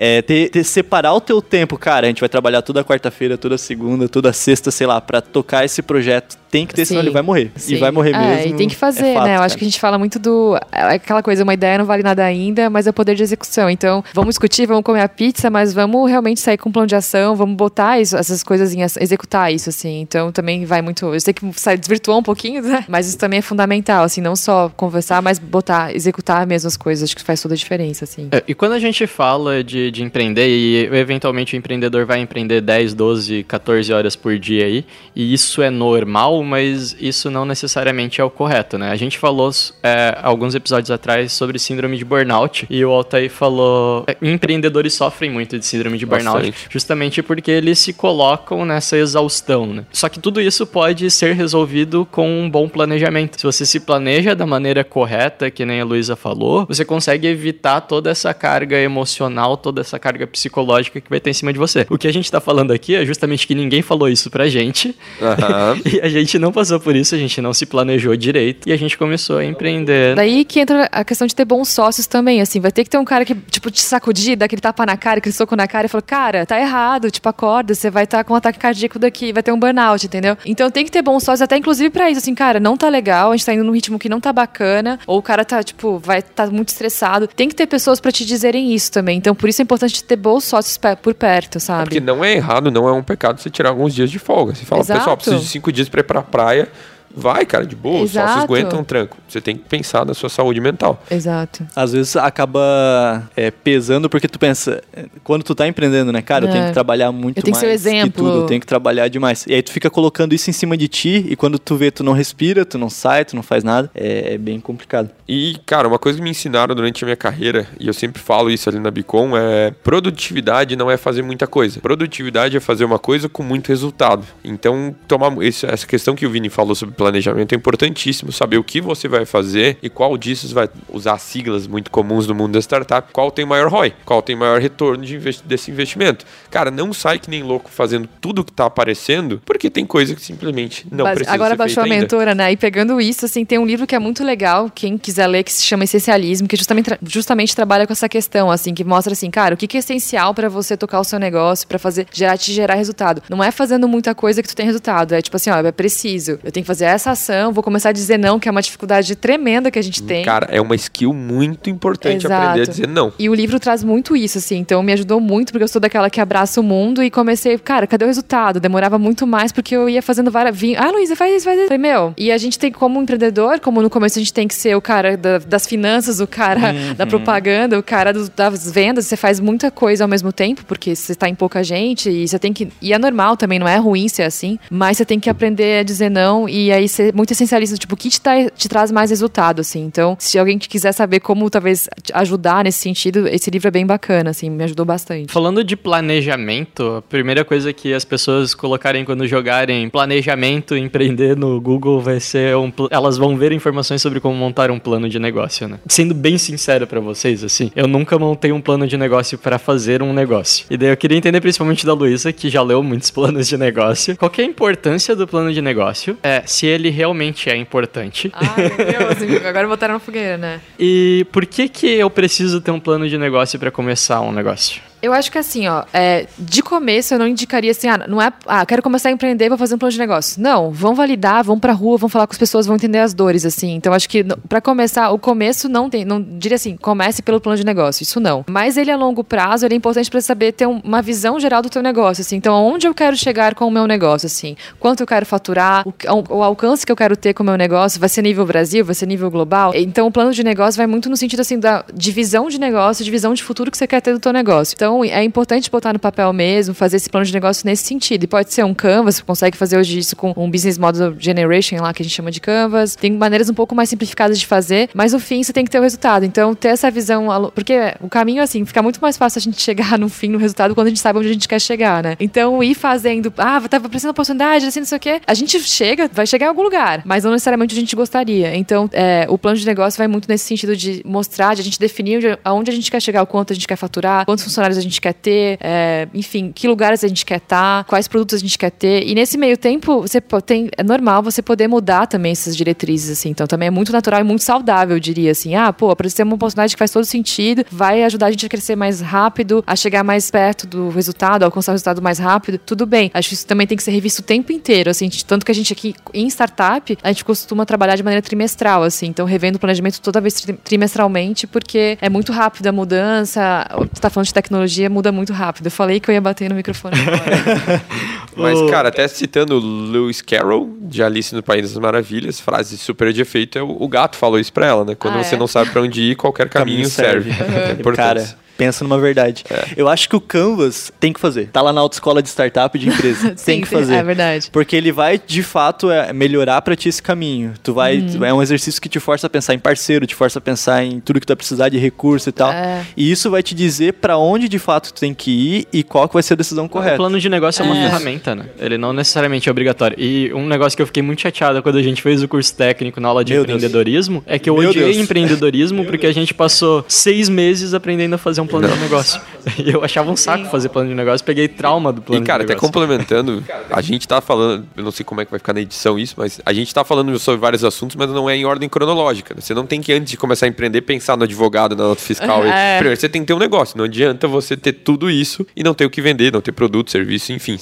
É, ter, ter- separar o teu tempo, cara. A gente vai trabalhar toda quarta-feira, toda segunda, toda sexta, sei lá, pra tocar esse projeto. Tem que ter, senão Sim. ele vai morrer. Sim. E vai morrer É, mesmo. E tem que fazer, é fato, né? Eu acho cara. que a gente fala muito do. é Aquela coisa, uma ideia não vale nada ainda, mas é o poder de execução. Então, vamos discutir, vamos comer a pizza, mas vamos realmente sair com um plano de ação, vamos botar isso, essas coisas em executar isso, assim. Então, também vai muito. Eu sei que sai, desvirtuou um pouquinho, né? Mas isso também é fundamental, assim, não só conversar, mas botar, executar mesmo as coisas. Acho que faz toda a diferença, assim. É, e quando a gente fala de, de empreender, e eventualmente o empreendedor vai empreender 10, 12, 14 horas por dia aí, e isso é normal, mas isso não necessariamente é o correto, né? A gente falou é, alguns episódios atrás sobre síndrome de burnout, e o Altair falou. é, empreendedores sofrem muito de síndrome de burnout, Bastante. justamente porque eles se colocam nessa exaustão, né? Só que tudo isso pode ser resolvido com um bom planejamento. Se você se planeja da maneira correta, que nem a Luísa falou, você consegue evitar toda essa carga emocional, toda essa carga psicológica que vai ter em cima de você. O que a gente tá falando aqui é justamente que ninguém falou isso pra gente. Aham. <laughs> E a gente não passou por isso, a gente não se planejou direito e a gente começou a empreender. Daí que entra a questão de ter bons sócios também, assim, vai ter que ter um cara que, tipo, te sacudir, dar aquele tapa na cara, aquele soco na cara e falar, cara, tá errado, tipo, acorda, você vai estar com um ataque cardíaco daqui, vai ter um burnout, entendeu? Então tem que ter bons sócios, até inclusive pra isso, assim, cara, não tá legal, a gente tá indo num ritmo que não tá bacana, ou o cara tá, tipo, vai tá muito estressado. Tem que ter pessoas pra te dizerem isso também. Então por isso é importante ter bons sócios por perto, sabe? Porque não é errado, não é um pecado você tirar alguns dias de folga. Você fala, Exato. pessoal, preciso de cinco dias pra ir pra praia. Vai, cara, de boa. Só Exato. se aguenta um tranco. Você tem que pensar na sua saúde mental. Exato. Às vezes acaba é, pesando porque tu pensa, é, quando tu tá empreendendo, né, cara, eu tenho É. que trabalhar muito Eu tenho que mais ser o exemplo. que tudo, eu tenho que trabalhar demais. E aí tu fica colocando isso em cima de ti e quando tu vê, tu não respira, tu não sai, tu não faz nada, é, é bem complicado. E, cara, uma coisa que me ensinaram durante a minha carreira, e eu sempre falo isso ali na Bicom, é produtividade não é fazer muita coisa. Produtividade é fazer uma coisa com muito resultado. Então, tomar essa questão que o Vini falou sobre planejamento é importantíssimo, saber o que você vai fazer e qual disso vai usar siglas muito comuns no mundo da startup, qual tem maior ROI, qual tem maior retorno de investi- desse investimento. Cara, não sai que nem louco fazendo tudo que tá aparecendo, porque tem coisa que simplesmente não Basi- precisa Agora baixou a feita ainda. mentora, né? E pegando isso, assim, tem um livro que é muito legal, quem quiser ler, que se chama Essencialismo, que justamente, tra- justamente trabalha com essa questão, assim, que mostra assim, cara, o que que é essencial pra você tocar o seu negócio, pra fazer, gerar, te gerar resultado. Não é fazendo muita coisa que tu tem resultado, é tipo assim, ó, é preciso, eu tenho que fazer essa ação, vou começar a dizer não, que é uma dificuldade tremenda que a gente tem. Cara, é uma skill muito importante Exato. aprender a dizer não. E o livro traz muito isso, assim. Então me ajudou muito, porque eu sou daquela que abraça o mundo e comecei, cara, cadê o resultado? Demorava muito mais porque eu ia fazendo várias. Vim, ah, Luísa, faz isso, faz isso. Falei, meu. E a gente tem, como empreendedor, como no começo a gente tem que ser o cara da- das finanças, o cara da propaganda, o cara dos- das vendas, você faz muita coisa ao mesmo tempo, porque você está em pouca gente e você tem que. E é normal também, não é ruim ser assim, mas você tem que aprender a dizer não e aí ser muito essencialista, tipo, o que te, tá- te traz mais resultado, assim. Então, se alguém quiser saber como talvez ajudar nesse sentido, esse livro é bem bacana, assim, me ajudou bastante. Falando de planejamento, a primeira coisa que as pessoas colocarem quando jogarem planejamento empreender no Google vai ser um elas vão ver informações sobre como montar um plano de negócio, né? Sendo bem sincero pra vocês assim, eu nunca montei um plano de negócio pra fazer um negócio. E daí eu queria entender principalmente da Luísa, que já leu muitos <laughs> planos de negócio. Qual é a importância do plano de negócio? É, se ele realmente é importante. Ai, meu Deus, agora botaram na fogueira, né? E por que que eu preciso ter um plano de negócio pra começar um negócio? Eu acho que assim, ó, é, de começo eu não indicaria assim, ah, não é, ah, quero começar a empreender, vou fazer um plano de negócio. Não, vão validar, vão pra rua, vão falar com as pessoas, vão entender as dores, assim. Então acho que pra começar, o começo não tem, não diria assim, comece pelo plano de negócio, isso não. Mas ele a longo prazo, ele é importante pra saber ter um- uma visão geral do teu negócio, assim. Então, aonde eu quero chegar com o meu negócio, assim? Quanto eu quero faturar, o, o alcance que eu quero ter com o meu negócio, vai ser nível Brasil, vai ser nível global? Então, o plano de negócio vai muito no sentido, assim, da divisão de negócio, divisão de futuro que você quer ter do teu negócio. Então, é importante botar no papel mesmo, fazer esse plano de negócio nesse sentido. E pode ser um Canvas, você consegue fazer hoje isso com um Business Model Generation lá, que a gente chama de Canvas. Tem maneiras um pouco mais simplificadas de fazer, mas no fim você tem que ter o resultado. Então, ter essa visão, porque o caminho, assim, fica muito mais fácil a gente chegar no fim, no resultado, quando a gente sabe onde a gente quer chegar, né? Então, ir fazendo, ah, tava aparecendo oportunidade, assim, não sei o quê. A gente chega, vai chegar em algum lugar, mas não necessariamente a gente gostaria. Então, é, o plano de negócio vai muito nesse sentido de mostrar, de a gente definir onde, aonde a gente quer chegar, o quanto a gente quer faturar, quantos funcionários a gente quer ter, é, enfim, que lugares a gente quer estar, quais produtos a gente quer ter. E nesse meio tempo, você tem, é normal você poder mudar também essas diretrizes, assim. Então, também é muito natural e muito saudável, eu diria, assim. Ah, pô, apareceu uma oportunidade que faz todo sentido, vai ajudar a gente a crescer mais rápido, a chegar mais perto do resultado, a alcançar o resultado mais rápido. Tudo bem. Acho que isso também tem que ser revisto o tempo inteiro, assim. Tanto que a gente aqui, em startup, a gente costuma trabalhar de maneira trimestral, assim. Então, revendo o planejamento toda vez tri- trimestralmente, porque é muito rápido a mudança. Você tá falando de tecnologia, muda muito rápido. Eu falei que eu ia bater no microfone agora. <laughs> Mas, cara, até citando o Lewis Carroll, de Alice no País das Maravilhas, frase super de efeito, é o, o gato falou isso pra ela, né? Quando Ah, você é? não sabe pra onde ir, qualquer caminho, Caminho serve. serve. <laughs> É importante. Cara, pensa numa verdade. Eu acho que o Canvas tem que fazer. Tá lá na autoescola de startup de empresa. <laughs> Sim, tem que sim, fazer. É verdade. Porque ele vai, de fato, é, melhorar pra ti esse caminho. Tu vai. Uhum. É um exercício que te força a pensar em parceiro, te força a pensar em tudo que tu vai precisar de recurso e tal. É. E isso vai te dizer pra onde de fato tu tem que ir e qual que vai ser a decisão O correta. plano de negócio é uma É. ferramenta, né? Ele não necessariamente é obrigatório. E um negócio que eu fiquei muito chateado quando a gente fez o curso técnico na aula de Meu Deus. empreendedorismo é que eu Meu odiei Deus. empreendedorismo <laughs> porque a gente passou seis meses aprendendo a fazer um plano de negócio. E <laughs> eu achava um saco fazer plano de negócio, peguei trauma do plano E, cara, de até negócio. complementando, <laughs> a gente tá falando, eu não sei como é que vai ficar na edição isso, mas a gente tá falando sobre vários assuntos, mas não é em ordem cronológica. né? Você não tem que, antes de começar a empreender, pensar no advogado, na nota fiscal. <laughs> É. Primeiro, você tem que ter um negócio. Não adianta você ter tudo isso e não ter o que vender, não ter produto, serviço, enfim.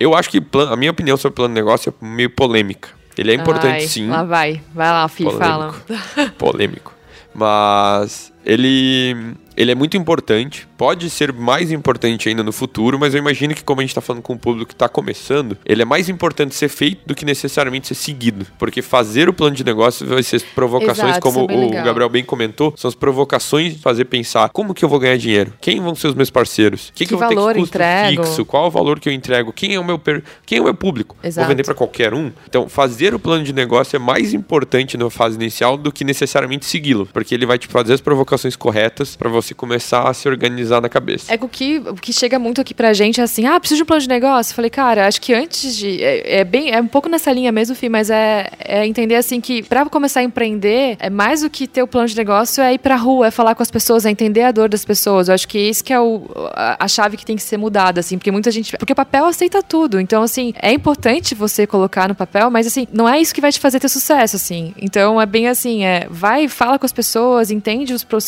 Eu acho que plan- a minha opinião sobre plano de negócio é meio polêmica. Ele é importante, Ai, sim. Lá vai. Vai lá, Fih, fala. polêmico. polêmico. Mas ele ele é muito importante, pode ser mais importante ainda no futuro, mas eu imagino que, como a gente está falando com um público que está começando, ele é mais importante ser feito do que necessariamente ser seguido. Porque fazer o plano de negócio vai ser provocações, Exato, como é o legal. Gabriel bem comentou, são as provocações de fazer pensar como que eu vou ganhar dinheiro, quem vão ser os meus parceiros, que, Que eu vou ter que custo entrego? fixo, qual o valor que eu entrego, quem é o meu, per... quem é o meu público. Exato. Vou vender para qualquer um. Então, fazer o plano de negócio é mais importante na fase inicial do que necessariamente segui-lo, porque ele vai te fazer as provocações corretas para você começar a se organizar na cabeça. É o que, o que chega muito aqui pra gente é assim, ah, preciso de um plano de negócio. Eu falei, cara, acho que antes de. É, é bem. É um pouco nessa linha mesmo, Fih, mas é, é entender assim que pra começar a empreender, é mais do que ter o plano de negócio, é ir pra rua, é falar com as pessoas, é entender a dor das pessoas. Eu acho que isso que é o, a, a chave que tem que ser mudada, assim, porque muita gente. Porque o papel aceita tudo. Então, assim, é importante você colocar no papel, mas assim, não é isso que vai te fazer ter sucesso, assim. Então é bem assim, é, vai, fala com as pessoas, entende os processos,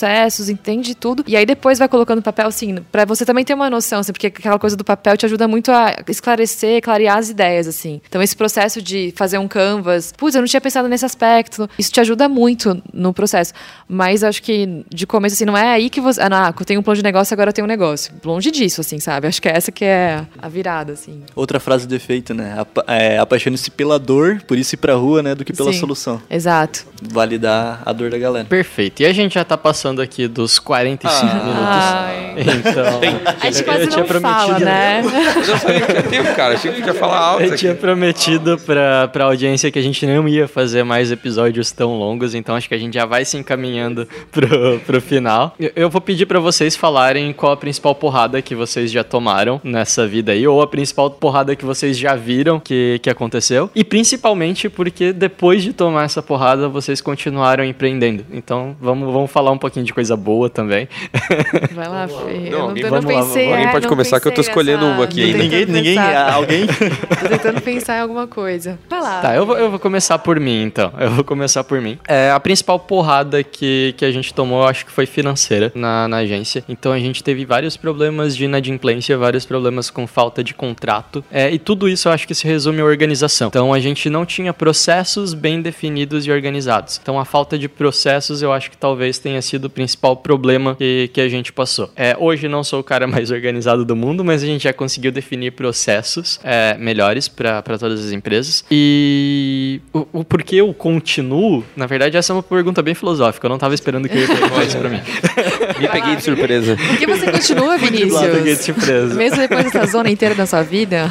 entende tudo, e aí depois vai colocando papel, assim, pra você também ter uma noção, assim, porque aquela coisa do papel te ajuda muito a esclarecer, clarear as ideias, assim. Então esse processo de fazer um canvas, putz, eu não tinha pensado nesse aspecto, isso te ajuda muito no processo. Mas acho que de começo, assim, não é aí que você. Ah, não, eu tenho um plano de negócio, agora eu tenho um negócio. Longe disso, assim, sabe? Acho que é essa que é a virada, assim. Outra frase de efeito, né? Apa é, Apaixone-se pela dor, por isso ir pra rua, né? Do que pela Sim. solução. Exato. Validar a dor da galera. Perfeito. E a gente já tá passando aqui dos 45 minutos. Ai. Então, A gente eu- quase eu tinha não fala, prometido- né? Eu não sabia que tinha tempo, cara. Achei que ia falar alto. Eu aqui. tinha prometido pra, pra audiência que a gente não ia fazer mais episódios tão longos, então acho que a gente já vai se encaminhando pro, pro final. Eu, eu vou pedir pra vocês falarem qual a principal porrada que vocês já tomaram nessa vida aí, ou a principal porrada que vocês já viram que, que aconteceu, e principalmente porque depois de tomar essa porrada vocês continuaram empreendendo. Então vamos, vamos falar um pouquinho de coisa boa também. Vai lá, Fê. Não, eu não, eu não vamos lá, pensei. alguém pode começar que eu tô pensei escolhendo nessa- uma aqui ainda. Ninguém, ninguém, pensar. alguém. <laughs> Tô tentando pensar em alguma coisa. Vai lá. Tá, eu vou, eu vou começar por mim, então. Eu vou começar por mim. É, a principal porrada que, que a gente tomou, eu acho que foi financeira na, na agência. Então a gente teve vários problemas de inadimplência, vários problemas com falta de contrato. É, e tudo isso eu acho que se resume à organização. Então a gente não tinha processos bem definidos e organizados. Então a falta de processos eu acho que talvez tenha sido o principal problema que, que a gente passou. É, hoje não sou o cara mais organizado do mundo, mas a gente já conseguiu definir processos é, melhores para todas as empresas. E o, o porquê eu continuo, na verdade, essa é uma pergunta bem filosófica. Eu não tava esperando que eu ia perguntar isso pra mim. <laughs> Me peguei de surpresa. Por que você continua, Lá, peguei de Vinícius? surpresa. Mesmo depois dessa zona inteira da sua vida?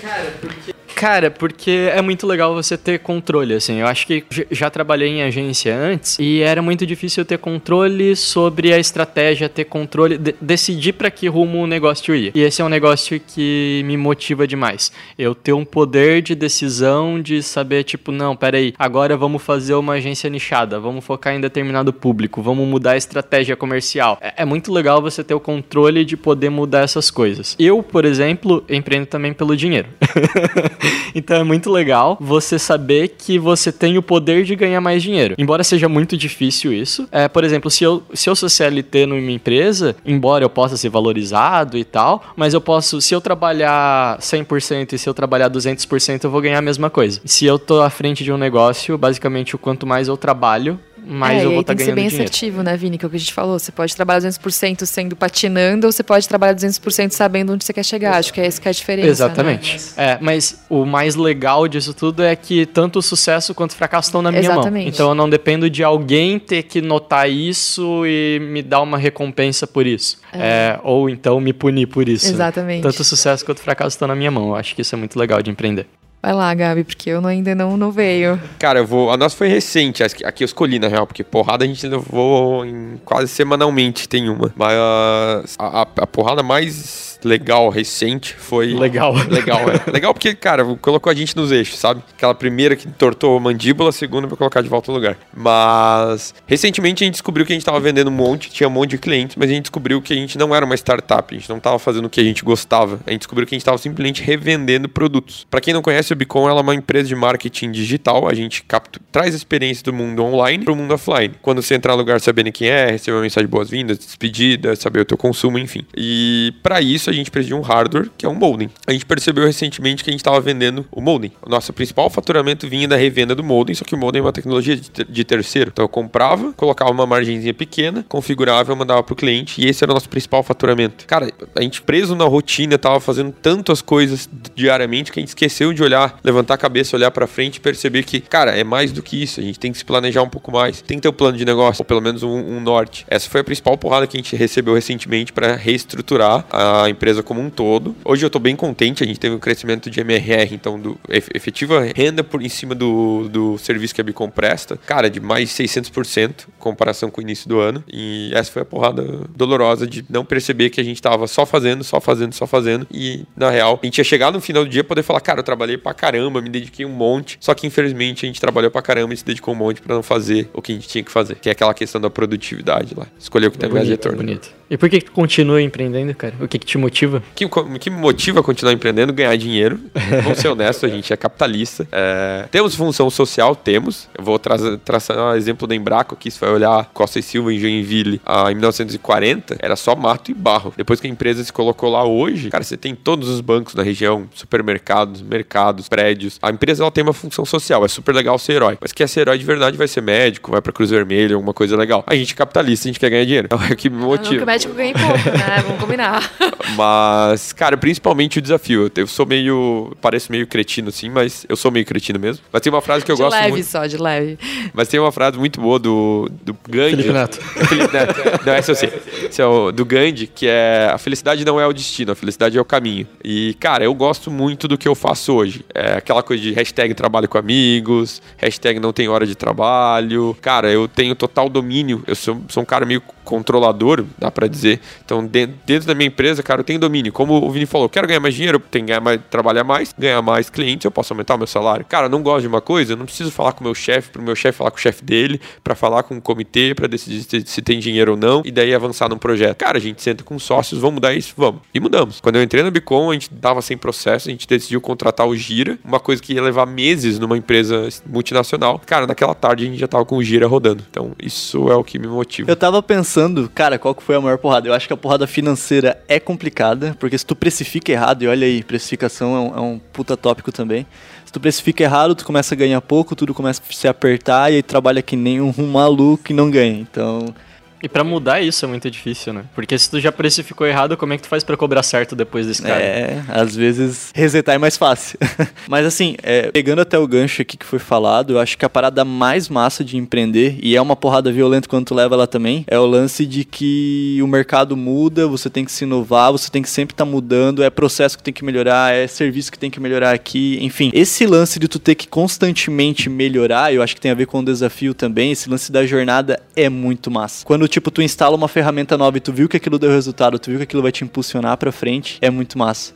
Cara, porque é muito legal você ter controle, assim. Eu acho que já trabalhei em agência antes e era muito difícil ter controle sobre a estratégia, ter controle, de- decidir pra que rumo o negócio ia. E esse é um negócio que me motiva demais. Eu ter um poder de decisão de saber, tipo, não, peraí, agora vamos fazer uma agência nichada, vamos focar em determinado público, vamos mudar a estratégia comercial. É, é muito legal você ter o controle de poder mudar essas coisas. Eu, por exemplo, empreendo também pelo dinheiro. <laughs> <laughs> então é muito legal você saber que você tem o poder de ganhar mais dinheiro. Embora seja muito difícil isso. É, por exemplo, se eu, se eu sou CLT numa empresa, embora eu possa ser valorizado e tal, mas eu posso, se eu trabalhar 100% e se eu trabalhar 200%, eu vou ganhar a mesma coisa. Se eu tô à frente de um negócio, basicamente o quanto mais eu trabalho, mais é, eu vou estar tem que ser ganhando bem dinheiro. assertivo, né, Vini? Que é o que a gente falou. Você pode trabalhar 200% sendo patinando, ou você pode trabalhar 200% sabendo onde você quer chegar. Acho que é essa que é a diferença. Exatamente. É, mas o mais legal disso tudo é que tanto o sucesso quanto o fracasso estão na minha Exatamente. mão. Então eu não dependo de alguém ter que notar isso e me dar uma recompensa por isso. É, ou então me punir por isso. Exatamente. Tanto o sucesso quanto o fracasso estão na minha mão. Eu acho que isso é muito legal de empreender. Vai lá, Gabi, porque eu ainda não, não veio. Cara, eu vou. A nossa foi recente. Aqui eu escolhi, na real, porque porrada a gente levou em quase semanalmente, tem uma. Mas a, a- a porrada mais legal, recente, foi. Legal. Legal, é. <laughs> Legal porque, cara, colocou a gente nos eixos, sabe? Aquela primeira que tortou a mandíbula, a segunda pra colocar de volta no lugar. Mas recentemente a gente descobriu que a gente tava vendendo um monte, tinha um monte de clientes, mas a gente descobriu que a gente não era uma startup, a gente não tava fazendo o que a gente gostava. A gente descobriu que a gente tava simplesmente revendendo produtos. Pra quem não conhece, a Bicom ela é uma empresa de marketing digital, a gente captu- traz a experiência do mundo online pro mundo offline. Quando você entrar no lugar sabendo quem é, receber uma mensagem de boas-vindas, despedida, saber o teu consumo, enfim. E pra isso isso, a gente precisa de um hardware, que é um modem. A gente percebeu recentemente que a gente estava vendendo o modem. O nosso principal faturamento vinha da revenda do modem, só que o modem é uma tecnologia de, ter- de terceiro. Então eu comprava, colocava uma margenzinha pequena, configurava mandava pro cliente, e esse era o nosso principal faturamento. Cara, a gente preso na rotina, tava fazendo tantas coisas diariamente que a gente esqueceu de olhar, levantar a cabeça, olhar pra frente e perceber que, cara, é mais do que isso. A gente tem que se planejar um pouco mais, tem que ter um plano de negócio, ou pelo menos um, um norte. Essa foi a principal porrada que a gente recebeu recentemente para reestruturar a empresa como um todo. Hoje eu tô bem contente, a gente teve um crescimento de MRR, então, do ef- efetiva renda por em cima do, do serviço que a Bicom presta, cara, de mais de 600% em comparação com o início do ano. E essa foi a porrada dolorosa de não perceber que a gente tava só fazendo, só fazendo, só fazendo. E, na real, a gente ia chegar no final do dia poder falar, cara, eu trabalhei pra caramba, me dediquei um monte. Só que, infelizmente, a gente trabalhou pra caramba e se dedicou um monte pra não fazer o que a gente tinha que fazer. Que é aquela questão da produtividade lá. Escolher o que tem mais retorno. bonito. E por que que tu continua empreendendo, cara? O que que te motiva? O que, que me motiva a continuar empreendendo? Ganhar dinheiro. Vamos ser honestos, a gente é capitalista. É, temos função social? Temos. Eu vou trazer, traçar um exemplo da Embraco aqui. Se vai olhar Costa e Silva em Joinville ah, em 1940, era só mato e barro. Depois que a empresa se colocou lá hoje, cara, você tem todos os bancos na região, supermercados, mercados, prédios. A empresa ela tem uma função social, é super legal ser herói. Mas quer ser herói de verdade vai ser médico, vai pra Cruz Vermelha, alguma coisa legal. A gente é capitalista, a gente quer ganhar dinheiro. É o que me que motiva. Médico ganhe pouco, né? <laughs> Vamos combinar. Mas, cara, principalmente o desafio. Eu sou meio. Pareço meio cretino, assim, mas eu sou meio cretino mesmo. Mas tem uma frase que eu de gosto leve muito. só, de leve. Mas tem uma frase muito boa do, do Gandhi. Felipe Neto. Felipe Neto. Não, essa eu sei. Esse é o, do Gandhi, que é a felicidade não é o destino, a felicidade é o caminho. E, cara, eu gosto muito do que eu faço hoje. É aquela coisa de hashtag trabalho com amigos, hashtag não tem hora de trabalho. Cara, eu tenho total domínio. Eu sou, sou um cara meio controlador, dá pra dizer. Então, de- dentro da minha empresa, cara, eu tenho domínio. Como o Vini falou, quero ganhar mais dinheiro, tenho que ganhar mais, trabalhar mais, ganhar mais clientes, eu posso aumentar o meu salário. Cara, não gosto de uma coisa, eu não preciso falar com o meu chefe, pro meu chefe falar com o chefe dele, pra falar com o comitê, pra decidir se, tem dinheiro ou não, e daí avançar num projeto. Cara, a gente senta com sócios, vamos mudar isso? Vamos. E mudamos. Quando eu entrei na Bicom, a gente tava sem processo, a gente decidiu contratar o Gira, uma coisa que ia levar meses numa empresa multinacional. Cara, naquela tarde a gente já tava com o Gira rodando. Então, isso é o que me motiva. Eu tava pensando, cara, qual que foi a maior porrada? Eu acho que a porrada financeira é complicada, porque se tu precifica errado, e olha aí, precificação é um, é um puta tópico também. Se tu precifica errado, tu começa a ganhar pouco, tudo começa a se apertar e aí trabalha que nem um maluco e não ganha. Então, E pra mudar isso é muito difícil, né? Porque se tu já precificou errado, como é que tu faz pra cobrar certo depois desse cara? É, às vezes resetar é mais fácil. <laughs> Mas assim, é, pegando até o gancho aqui que foi falado, eu acho que a parada mais massa de empreender, e é uma porrada violenta quando tu leva ela também, é o lance de que o mercado muda, você tem que se inovar, você tem que sempre estar mudando, é processo que tem que melhorar, é serviço que tem que melhorar aqui, enfim. Esse lance de tu ter que constantemente melhorar, eu acho que tem a ver com o desafio também, esse lance da jornada é muito massa. Quando, tipo, tu instala uma ferramenta nova e tu viu que aquilo deu resultado, tu viu que aquilo vai te impulsionar pra frente, é muito massa.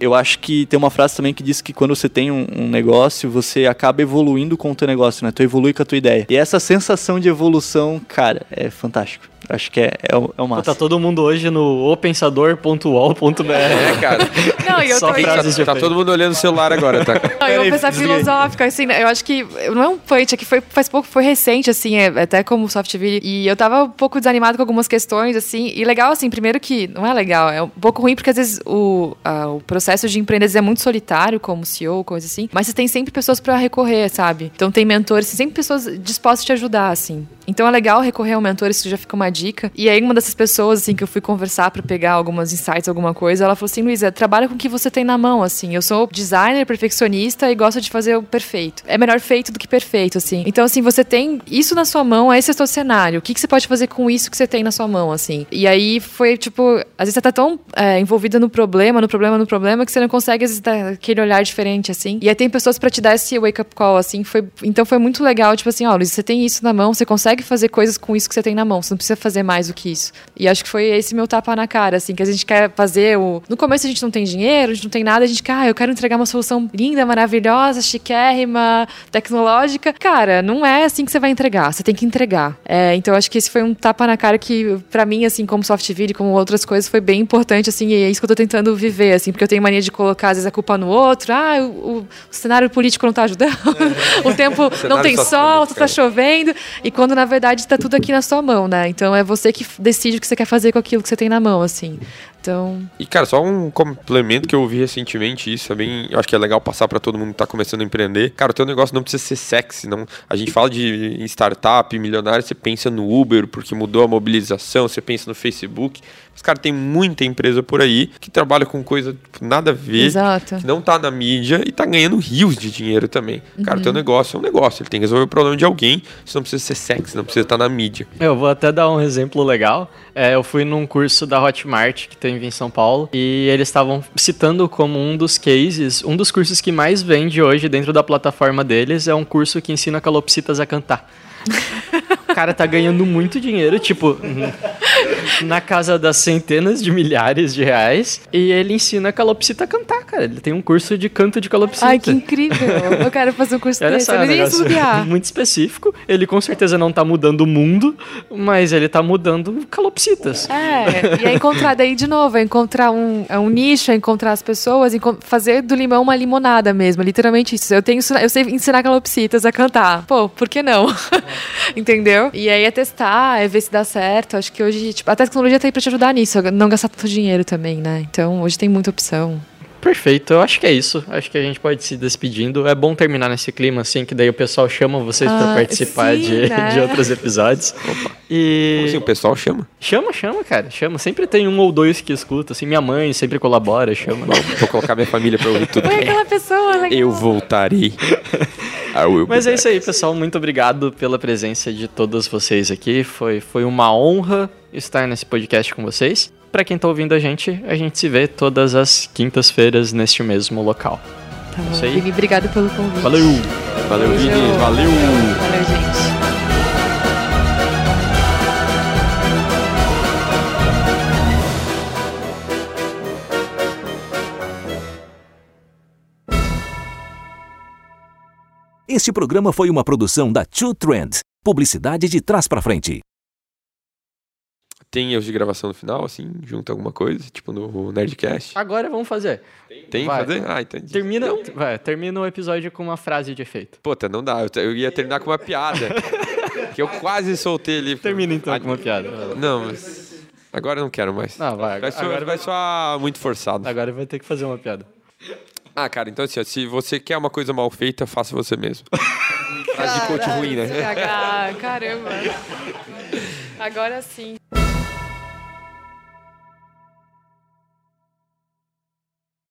Eu acho que tem uma frase também que diz que quando você tem um, um negócio, você acaba evoluindo com o teu negócio, né? Tu evolui com a tua ideia. E essa sensação de evolução, cara, é fantástico. Acho que é, é, o, é o Pô, massa. tá todo mundo hoje no opensador.ol.br. É, cara. <laughs> Não, e eu Só frases tá efeito. todo mundo olhando o celular agora, tá? Não, eu vou pensar filosófica, assim, né? eu acho que não é um punch, é que foi, faz pouco, foi recente, assim, é, até como software, e eu tava um pouco desanimado com algumas questões, assim, e legal, assim, primeiro que, não é legal, é um pouco ruim, porque às vezes o, a- o processo de empreender é muito solitário, como CEO, coisa assim, mas você tem sempre pessoas pra recorrer, sabe? Então tem mentores, tem sempre pessoas dispostas a te ajudar, assim. Então é legal recorrer ao mentor, isso já fica uma dica. E aí uma dessas pessoas, assim, que eu fui conversar pra pegar algumas insights, alguma coisa, ela falou assim, Luísa, trabalha com o que você tem na mão, assim. Eu sou designer, perfeccionista e gosto de fazer o perfeito. É melhor feito do que perfeito, assim. Então, assim, você tem isso na sua mão, esse é o seu cenário. O que, que você pode fazer com isso que você tem na sua mão, assim? E aí foi, tipo, às vezes você tá tão é, envolvida no problema, no problema, no problema, que você não consegue, às vezes, dar aquele olhar diferente, assim. E aí tem pessoas pra te dar esse wake-up call, assim. Foi, então foi muito legal, tipo assim, ó, Luiz, você tem isso na mão, você consegue fazer coisas com isso que você tem na mão, você não precisa fazer mais do que isso. E acho que foi esse meu tapa na cara, assim, que a gente quer fazer o. No começo a gente não tem dinheiro, a gente não tem nada, a gente quer, ah, eu quero entregar uma solução linda, maravilhosa, chiquérrima, tecnológica. Cara, não é assim que você vai entregar, você tem que entregar. É, então acho que esse foi um tapa na cara que, pra mim, assim, como software e como outras coisas, foi bem importante, assim, e é isso que eu tô tentando viver, assim, porque eu tenho mania de colocar, às vezes, a culpa no outro, ah, o, o- o cenário político não tá ajudando, <laughs> o tempo <laughs> não cenário tem sol, sociopolítico, tá chovendo, e quando na verdade tá tudo aqui na sua mão, né? Então É você que decide o que você quer fazer com aquilo que você tem na mão, assim. Então, E, cara, só um complemento que eu ouvi recentemente, isso é bem. Eu acho que é legal passar pra todo mundo que tá começando a empreender. Cara, o teu negócio não precisa ser sexy. Não, a gente fala de startup, milionário, você pensa no Uber, porque mudou a mobilização, você pensa no Facebook. Mas, cara, tem muita empresa por aí que trabalha com coisa tipo, nada a ver, exato. que não tá na mídia e tá ganhando rios de dinheiro também. Cara, o Uhum. teu negócio é um negócio, ele tem que resolver o problema de alguém, isso não precisa ser sexy, não precisa estar na mídia. Eu vou até dar um exemplo legal. É, eu fui num curso da Hotmart que teve em São Paulo e eles estavam citando como um dos cases, um dos cursos que mais vende hoje dentro da plataforma deles é um curso que ensina calopsitas a cantar. <laughs> O cara tá ganhando muito dinheiro, tipo, na casa das centenas de milhares de reais. E ele ensina a calopsita a cantar, cara. Ele tem um curso de canto de calopsita. Ai, que incrível. Eu quero fazer um curso Olha desse. é um <laughs> muito específico. Ele com certeza não tá mudando o mundo, mas ele tá mudando calopsitas. É, e é encontrar daí de novo, é encontrar um, é um nicho, é encontrar as pessoas, fazer do limão uma limonada mesmo, literalmente isso. Eu tenho ensinar- eu sei ensinar calopsitas a cantar. Pô, por que não? <laughs> Entendeu? E aí é testar, é ver se dá certo. Acho que hoje, tipo, a tecnologia tá aí pra te ajudar nisso, não gastar tanto dinheiro também, né? Então, hoje tem muita opção. Perfeito, eu acho que é isso. Acho que a gente pode se despedindo. É bom terminar nesse clima, assim, que daí o pessoal chama vocês pra Ah, participar sim, de, né? de outros episódios. Como E. assim, o pessoal chama? Chama, chama, cara. Chama. Sempre tem um ou dois que escuta. Assim, minha mãe sempre colabora, chama. Vou colocar minha família pra ouvir tudo. Foi aquela pessoa, né? Eu voltarei. Mas é isso aí, pessoal. Muito obrigado pela presença de todos vocês aqui. Foi, foi uma honra estar nesse podcast com vocês. Pra quem tá ouvindo a gente, a gente se vê todas as quintas-feiras neste mesmo local. Tá bom. Isso aí. Vini, obrigado pelo convite. Valeu! Valeu, Beijo. Vini. Valeu. Valeu, gente. Este programa foi uma produção da Two Trend. Publicidade de trás pra frente. Tem erros de gravação no final, assim, junta alguma coisa, tipo no Nerdcast? Agora vamos fazer. Tem vai. fazer? Ah, entendi. Termina, Não. vai, termina o episódio com uma frase de efeito. Puta, não dá. Eu, ia terminar com uma piada. que eu quase soltei ali. Termina então Ah, com uma piada. Não, mas. Agora eu não quero mais. Não, vai. Vai soar, Agora, vai soar muito forçado. agora vai ter que fazer uma piada. Ah, cara, então assim, ó, se você quer uma coisa mal feita, faça você mesmo. <laughs> Frase de coach ruim, né? Caramba. Agora sim.